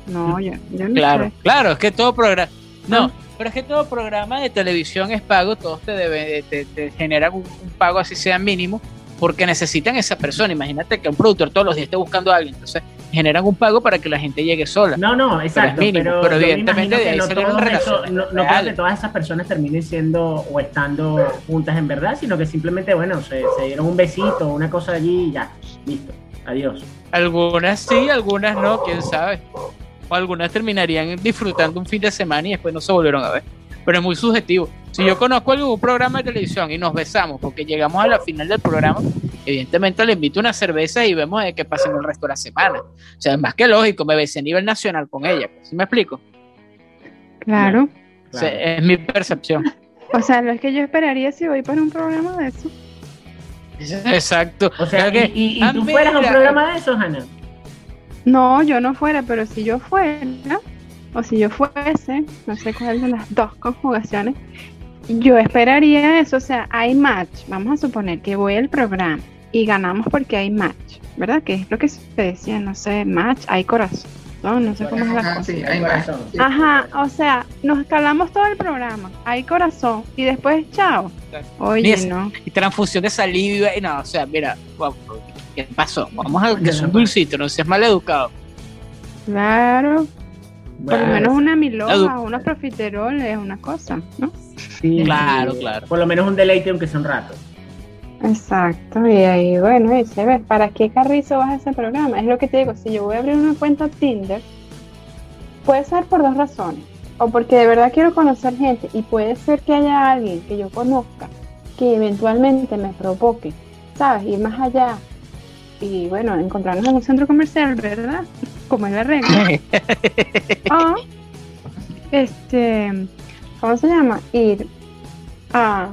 Speaker 5: No, yo, yo no
Speaker 6: Claro,
Speaker 5: sé.
Speaker 6: claro, es que todo programa. No,
Speaker 5: Ah.
Speaker 6: pero es que todo programa de televisión es pago, todos te, debe, te, te generan un, un pago así sea mínimo, porque necesitan esa persona. Imagínate que un productor todos los días esté buscando a alguien, entonces generan un pago para que la gente llegue sola.
Speaker 7: No, no, exacto.
Speaker 6: mínimo,
Speaker 7: pero, me
Speaker 6: evidentemente de ahí
Speaker 7: no,
Speaker 6: relaciones
Speaker 7: no, no creo que todas esas personas terminen siendo o estando juntas en verdad, sino que simplemente, bueno, se, se dieron un besito, una cosa allí y ya, listo, adiós.
Speaker 6: Algunas sí, algunas no, quién sabe. O algunas terminarían disfrutando un fin de semana y después no se volvieron a ver. Pero es muy subjetivo. Si yo conozco algún programa de televisión y nos besamos porque llegamos a la final del programa, evidentemente le invito una cerveza y vemos de qué pasa en el resto de la semana. O sea, es más que lógico, me besé a nivel nacional con ella. ¿Sí me explico?
Speaker 5: Claro.
Speaker 6: O sea, es mi percepción.
Speaker 5: O sea, lo es que yo esperaría si voy para un programa de eso.
Speaker 6: Exacto.
Speaker 7: O sea,
Speaker 6: que,
Speaker 7: y, y- y tú fueras a un programa de esos, Ana.
Speaker 5: No, yo no fuera, pero si yo fuera, o si yo fuese, no sé cuál de las dos conjugaciones, yo esperaría eso, o sea, hay match, vamos a suponer que voy al programa y ganamos porque hay match, ¿verdad? Que es lo que se decía, no sé, match, hay corazón, no, no sé cómo es la
Speaker 8: Ajá,
Speaker 5: cosa.
Speaker 8: sí, hay.
Speaker 7: Corazón.
Speaker 8: Sí.
Speaker 5: Ajá, o sea, nos calamos todo el programa, hay corazón y después chao. Oye,
Speaker 6: Mira,
Speaker 5: no.
Speaker 6: y transfusión de saliva y no, o sea, mira, ¿qué pasó? Vamos a que es un dulcito, no seas mal educado.
Speaker 5: Claro, por lo menos una
Speaker 6: Edu-
Speaker 5: miloja, unos profiteroles, una cosa, ¿no?
Speaker 7: sí,
Speaker 6: Claro, claro.
Speaker 7: Por lo menos un deleite, aunque sea un rato.
Speaker 5: Exacto, y ahí, bueno, y se ve, ¿para qué carrizo vas a ese programa? Es lo que te digo, si yo voy a abrir una cuenta Tinder, puede ser por dos razones, o porque de verdad quiero conocer gente, y puede ser que haya alguien que yo conozca que eventualmente me provoque, ¿sabes? Ir más allá, y bueno, encontrarnos en un centro comercial, ¿verdad? Como es la regla. [laughs] o, este, ¿cómo se llama? Ir a...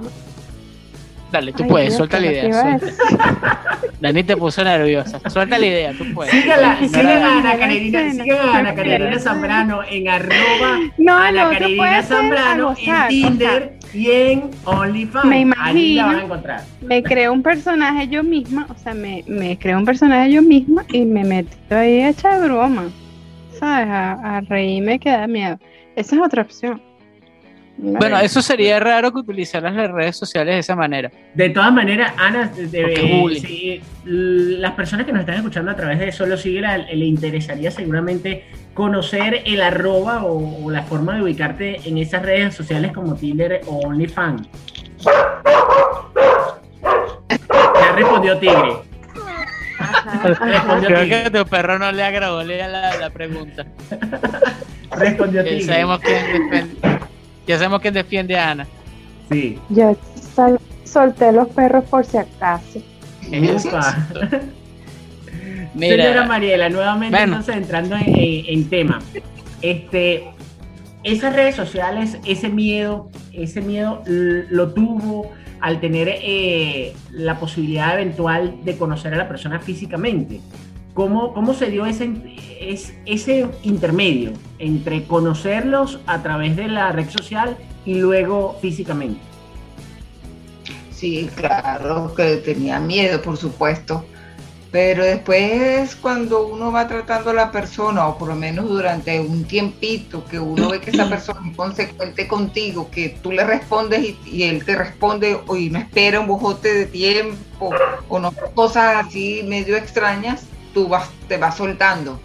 Speaker 6: Dale, tú
Speaker 5: Ay,
Speaker 6: puedes,
Speaker 5: Dios,
Speaker 6: suelta la
Speaker 5: ¿qué te
Speaker 6: idea. Suelta. Dani te puso nerviosa. Suelta la idea, tú puedes.
Speaker 7: Sígala,
Speaker 5: Sí,
Speaker 7: sigan a Ana
Speaker 5: sí,
Speaker 7: Carolina,
Speaker 5: sí,
Speaker 7: sigan a Ana Carolina. Zambrano en arroba
Speaker 5: No,
Speaker 7: Ana Carolina
Speaker 5: a
Speaker 7: Zambrano
Speaker 5: gozar,
Speaker 7: en Tinder y en OnlyFans.
Speaker 5: Me
Speaker 7: Allí la
Speaker 5: imagino.
Speaker 7: van a encontrar.
Speaker 5: me creo un personaje yo misma, o sea, me, me creo un personaje yo misma y me meto ahí a echar broma, ¿sabes? A, a reírme que da miedo. Esa es otra opción.
Speaker 6: Bueno, eso sería raro que utilizaras las redes sociales de esa manera.
Speaker 7: De todas maneras, Ana, las personas que nos están escuchando a través de Solo Síguela le interesaría seguramente conocer el arroba o, o la forma de ubicarte en esas redes sociales como Tinder o OnlyFans. Ya respondió Tigre. Respondió
Speaker 6: Creo
Speaker 7: Tigre.
Speaker 6: que a tu perro no le agradó la, la, pregunta. [laughs]
Speaker 7: Respondió Tigre.
Speaker 6: sabemos quién defiende, ya sabemos quién defiende a Ana.
Speaker 7: Sí.
Speaker 5: Yo sol- solté los perros por si acaso. [laughs]
Speaker 6: Mira,
Speaker 7: Señora Mariela, nuevamente
Speaker 6: Bueno.
Speaker 7: entonces entrando en, en- en tema. Este, esas redes sociales, ese miedo, ese miedo lo tuvo al tener eh, la posibilidad eventual de conocer a la persona físicamente. ¿Cómo, cómo se dio ese, es- ese intermedio entre conocerlos a través de la red social y luego físicamente?
Speaker 8: Sí, claro, que tenía miedo, por supuesto, Pero después cuando uno va tratando a la persona, o por lo menos durante un tiempito, que uno ve que esa persona es consecuente contigo, que tú le respondes y, él te responde y no espera un bojote de tiempo o no cosas así medio extrañas, tú vas, te vas soltando.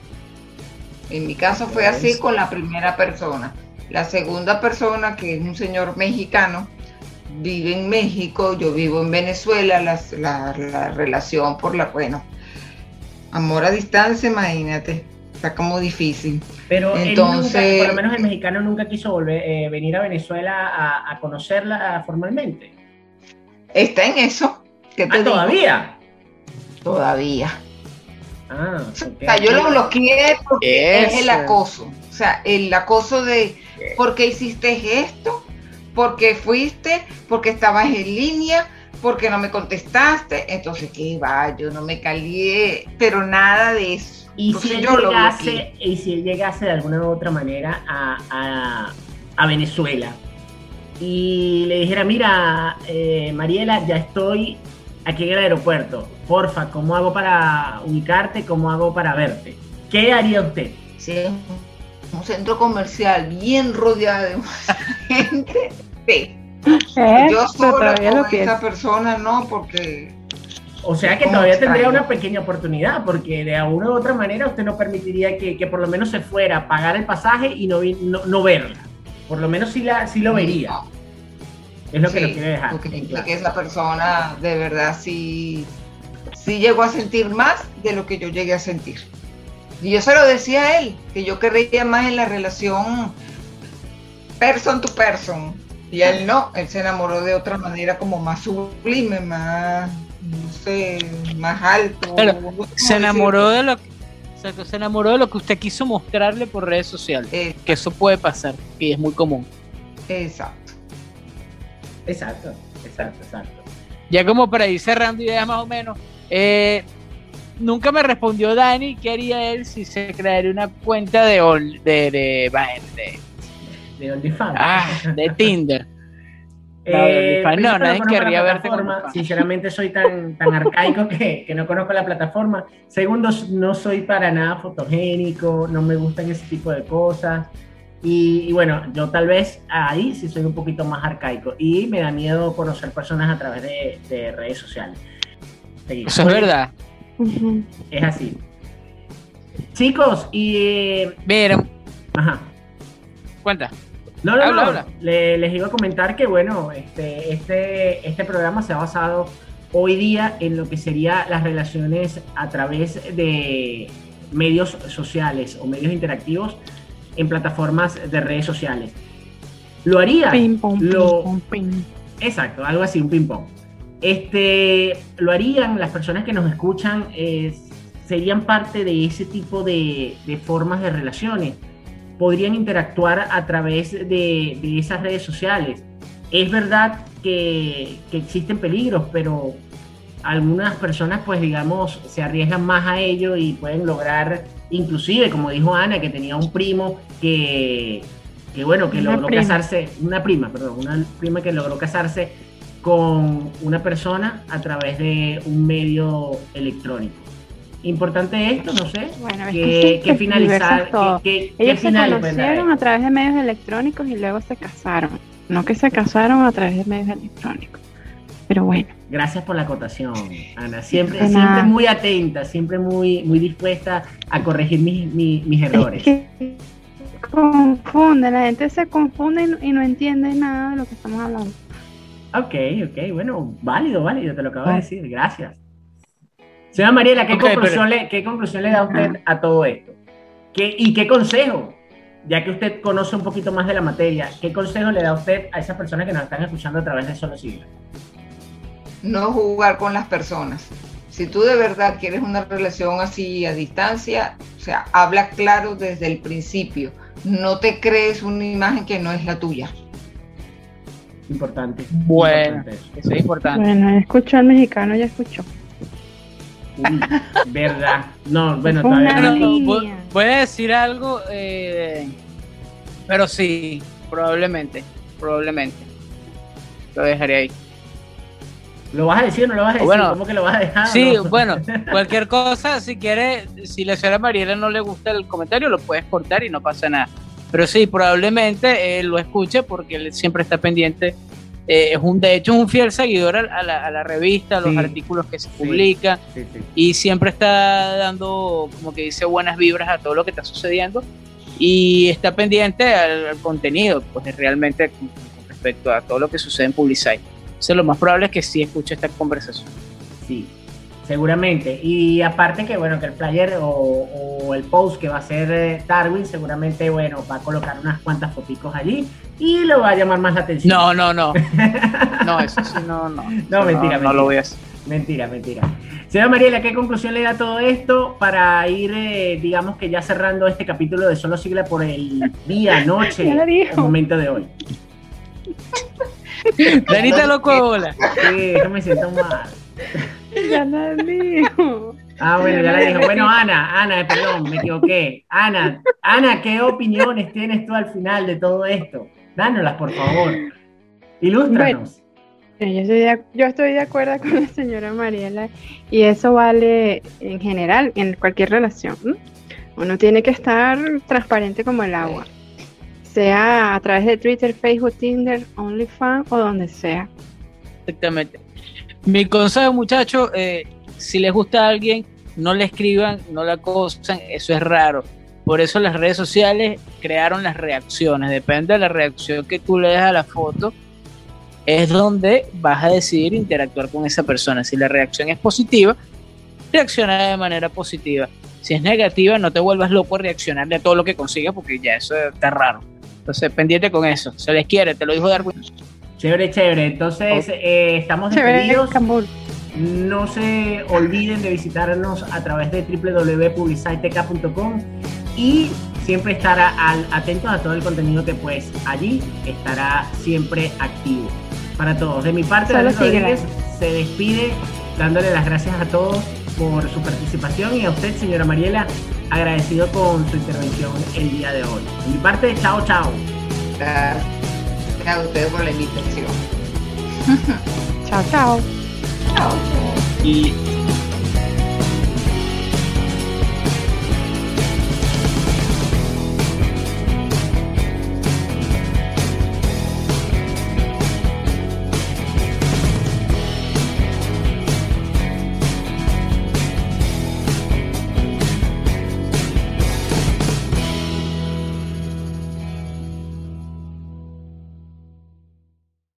Speaker 8: En mi caso fue así con la primera persona. La segunda persona, que es un señor mexicano, vive en México, yo vivo en Venezuela, la, la- la relación por la, bueno, amor a distancia, imagínate, está como difícil.
Speaker 7: Pero él
Speaker 8: Entonces-
Speaker 7: nunca- por lo menos el mexicano nunca quiso volver, eh, venir a Venezuela a, a conocerla formalmente.
Speaker 8: Está en eso. ¿qué te
Speaker 7: Ah,
Speaker 8: digo?
Speaker 7: todavía.
Speaker 8: Todavía.
Speaker 7: Ah,
Speaker 8: O sea, yo lo bloqueé porque es el acoso. O sea, el acoso de ¿por qué hiciste esto? ¿Por qué fuiste? ¿Por qué estabas en línea? ¿Por qué no me contestaste? Entonces, ¿qué va? Yo no me calié, pero nada de eso.
Speaker 7: Y
Speaker 8: Entonces,
Speaker 7: si, él
Speaker 8: yo
Speaker 7: llegase, y si él llegase de alguna u otra manera a, a- a Venezuela y le dijera, mira, eh, Mariela, ya estoy aquí en el aeropuerto, porfa, ¿cómo hago para ubicarte? ¿Cómo hago para verte? ¿Qué haría usted?
Speaker 8: Sí, un centro comercial bien rodeado de mucha gente. Sí. Yo
Speaker 5: Eso
Speaker 8: sola con
Speaker 5: lo
Speaker 8: esa persona no, porque
Speaker 7: O sea que
Speaker 8: ¿Cómo
Speaker 7: todavía
Speaker 8: extraño?
Speaker 7: tendría una pequeña oportunidad, porque de alguna u otra manera usted no permitiría que, que por lo menos se fuera a pagar el pasaje y no, no, no verla. Por lo menos sí, la, sí lo vería. Es lo que lo quiere dejar.
Speaker 8: porque
Speaker 7: en claro.
Speaker 8: que esa persona de verdad sí, sí llegó a sentir más de lo que yo llegué a sentir. Y yo se lo decía a él, que yo creía más en la relación person to person. Y él no, él se enamoró de otra manera como más sublime, más, no sé, más alto.
Speaker 6: Claro, Se enamoró de lo que, exacto, se enamoró de lo que usted quiso mostrarle por redes sociales. Que eso puede pasar y es muy común.
Speaker 8: Exacto.
Speaker 7: Exacto, exacto, exacto.
Speaker 6: Ya como para ir cerrando ideas más o menos. Eh, nunca me respondió Dani qué haría él si se crearía una cuenta de, ol- de, de, de,
Speaker 7: De OnlyFans.
Speaker 6: ah, de Tinder. [laughs]
Speaker 7: Eh,
Speaker 6: No,
Speaker 7: primero
Speaker 6: no,
Speaker 7: que
Speaker 6: nadie querría verte.
Speaker 7: Sinceramente soy tan, tan arcaico que, que no conozco la plataforma. Segundo, no soy para nada fotogénico, no me gustan ese tipo de cosas. Y, y bueno, yo tal vez ahí sí soy un poquito más arcaico y me da miedo conocer personas a través de, de redes sociales. Seguimos.
Speaker 6: Eso es verdad.
Speaker 7: Es así. Chicos, y... eh,
Speaker 6: Mira,
Speaker 7: Ajá.
Speaker 6: cuenta.
Speaker 7: No, no,
Speaker 6: Habla,
Speaker 7: no.
Speaker 6: habla.
Speaker 7: Le- les iba a comentar que, bueno, este, este, este programa se ha basado hoy día en lo que serían las relaciones a través de medios sociales o medios interactivos en plataformas de redes sociales. ¿Lo haría?
Speaker 5: Ping pong, ping pong, ping.
Speaker 7: Exacto, algo así, un ping-pong. Este, lo harían las personas que nos escuchan, eh, serían parte de ese tipo de, de formas de relaciones. Podrían interactuar a través de, de esas redes sociales. Es verdad que, que existen peligros, pero algunas personas, pues digamos, se arriesgan más a ello y pueden lograr, inclusive, como dijo Ana, que tenía un primo que, que bueno, que
Speaker 5: Una
Speaker 7: logró
Speaker 5: prima.
Speaker 7: casarse, una prima, perdón, una prima que logró casarse con una persona a través de un medio electrónico. Importante esto, no sé,
Speaker 5: Bueno, es
Speaker 7: que,
Speaker 5: que,
Speaker 7: que
Speaker 5: sí,
Speaker 7: finalizar, que, que- que
Speaker 5: Ellos se conocieron a través de medios electrónicos y luego se casaron. No que se casaron a través de medios electrónicos. Pero bueno,
Speaker 7: Gracias por la acotación, Ana. Siempre, siempre muy atenta, siempre muy, muy dispuesta a corregir mis, mis- mis errores.
Speaker 5: es que confunde, la gente se confunde y no entiende nada de lo que estamos hablando.
Speaker 7: Ok, ok, bueno, válido, válido, te lo acabo de decir, gracias. Señora Mariela, ¿qué, conclusión, le, ¿qué conclusión le da usted a todo esto? ¿Qué, ¿Y qué consejo? Ya que usted conoce un poquito más de la materia, ¿qué consejo le da usted a esas personas que nos están escuchando a través de Solo Sigla?
Speaker 8: no jugar con las personas. Si tú de verdad quieres una relación así a distancia, o sea, habla claro desde el principio. No te crees una imagen que no es la tuya.
Speaker 7: Importante.
Speaker 6: Bueno,
Speaker 7: importante eso.
Speaker 6: eso es importante.
Speaker 5: Bueno, escuchó al mexicano, ya escuchó.
Speaker 7: Verdad. No, bueno, todavía no.
Speaker 6: Voy, a decir algo, eh, pero sí, probablemente, probablemente. Lo dejaré ahí.
Speaker 7: ¿Lo vas a decir o no lo vas a decir?
Speaker 6: Bueno,
Speaker 7: ¿Cómo que lo vas a dejar?
Speaker 6: Sí,
Speaker 7: no?
Speaker 6: bueno, [laughs] cualquier cosa, si quiere, si la señora Mariela no le gusta el comentario, lo puedes cortar y no pasa nada. Pero sí, probablemente él lo escuche porque él siempre está pendiente. Eh, es un, de hecho, es un fiel seguidor a, la, a la revista, a los
Speaker 7: Sí.
Speaker 6: artículos que se publican
Speaker 7: Sí, sí.
Speaker 6: y siempre está dando, como que dice, buenas vibras a todo lo que está sucediendo y está pendiente al, al contenido, pues realmente con, con respecto a todo lo que sucede en Publicite. Entonces, lo más probable es que sí escuche esta conversación.
Speaker 7: Sí, seguramente. Y aparte que, bueno, que el flyer o, o el post que va a hacer eh, Darwin, seguramente, bueno, va a colocar unas cuantas foticos allí y lo va a llamar más la atención.
Speaker 6: No, no, no. [laughs] No, eso sí, no, no.
Speaker 7: No, mentira,
Speaker 6: No, lo voy a hacer.
Speaker 7: Mentira, mentira. Señora Mariela, ¿qué conclusión le da todo esto para ir, eh, digamos que ya cerrando este capítulo de Solo Sigla por el día, noche, el momento de hoy?
Speaker 6: Danita loco de bola.
Speaker 7: Sí, que me siento mal. [laughs]
Speaker 5: Ya la dijo.
Speaker 7: Ah, bueno, ya la dijo. Bueno, Ana, Ana, perdón, me equivoqué. Ana, Ana, ¿qué opiniones tienes tú al final de todo esto? Dánoslas, por favor. Ilústranos.
Speaker 5: Yo estoy, de, yo estoy de acuerdo con la señora Mariela y eso vale en general, en cualquier relación. ¿no? Uno tiene que estar transparente como el agua, sea a través de Twitter, Facebook, Tinder, OnlyFans o donde sea.
Speaker 6: Exactamente. Mi consejo, muchachos, eh, si les gusta a alguien, no le escriban, no la acosan, eso es raro. Por eso las redes sociales crearon las reacciones. Depende de la reacción que tú le des a la foto, es donde vas a decidir interactuar con esa persona. Si la reacción es positiva, reacciona de manera positiva. Si es negativa, no te vuelvas loco a reaccionarle a todo lo que consigas porque ya eso está raro. Entonces, pendiente con eso. Se les quiere, te lo dijo Darwin.
Speaker 7: Chévere, chévere. Entonces, eh, estamos despedidos. No se olviden de visitarnos a través de www.publicitek.com y siempre estar al- atentos a todo el contenido que pues allí estará siempre activo. Para todos. De mi parte,
Speaker 5: Solo.
Speaker 7: Rodríguez se despide dándole las gracias a todos por su participación y a usted, señora Mariela, agradecido con su intervención el día de hoy. De mi parte, chao, chao.
Speaker 8: Gracias a ustedes por la invitación. [laughs]
Speaker 5: Chao, chao.
Speaker 8: Chao.
Speaker 6: Y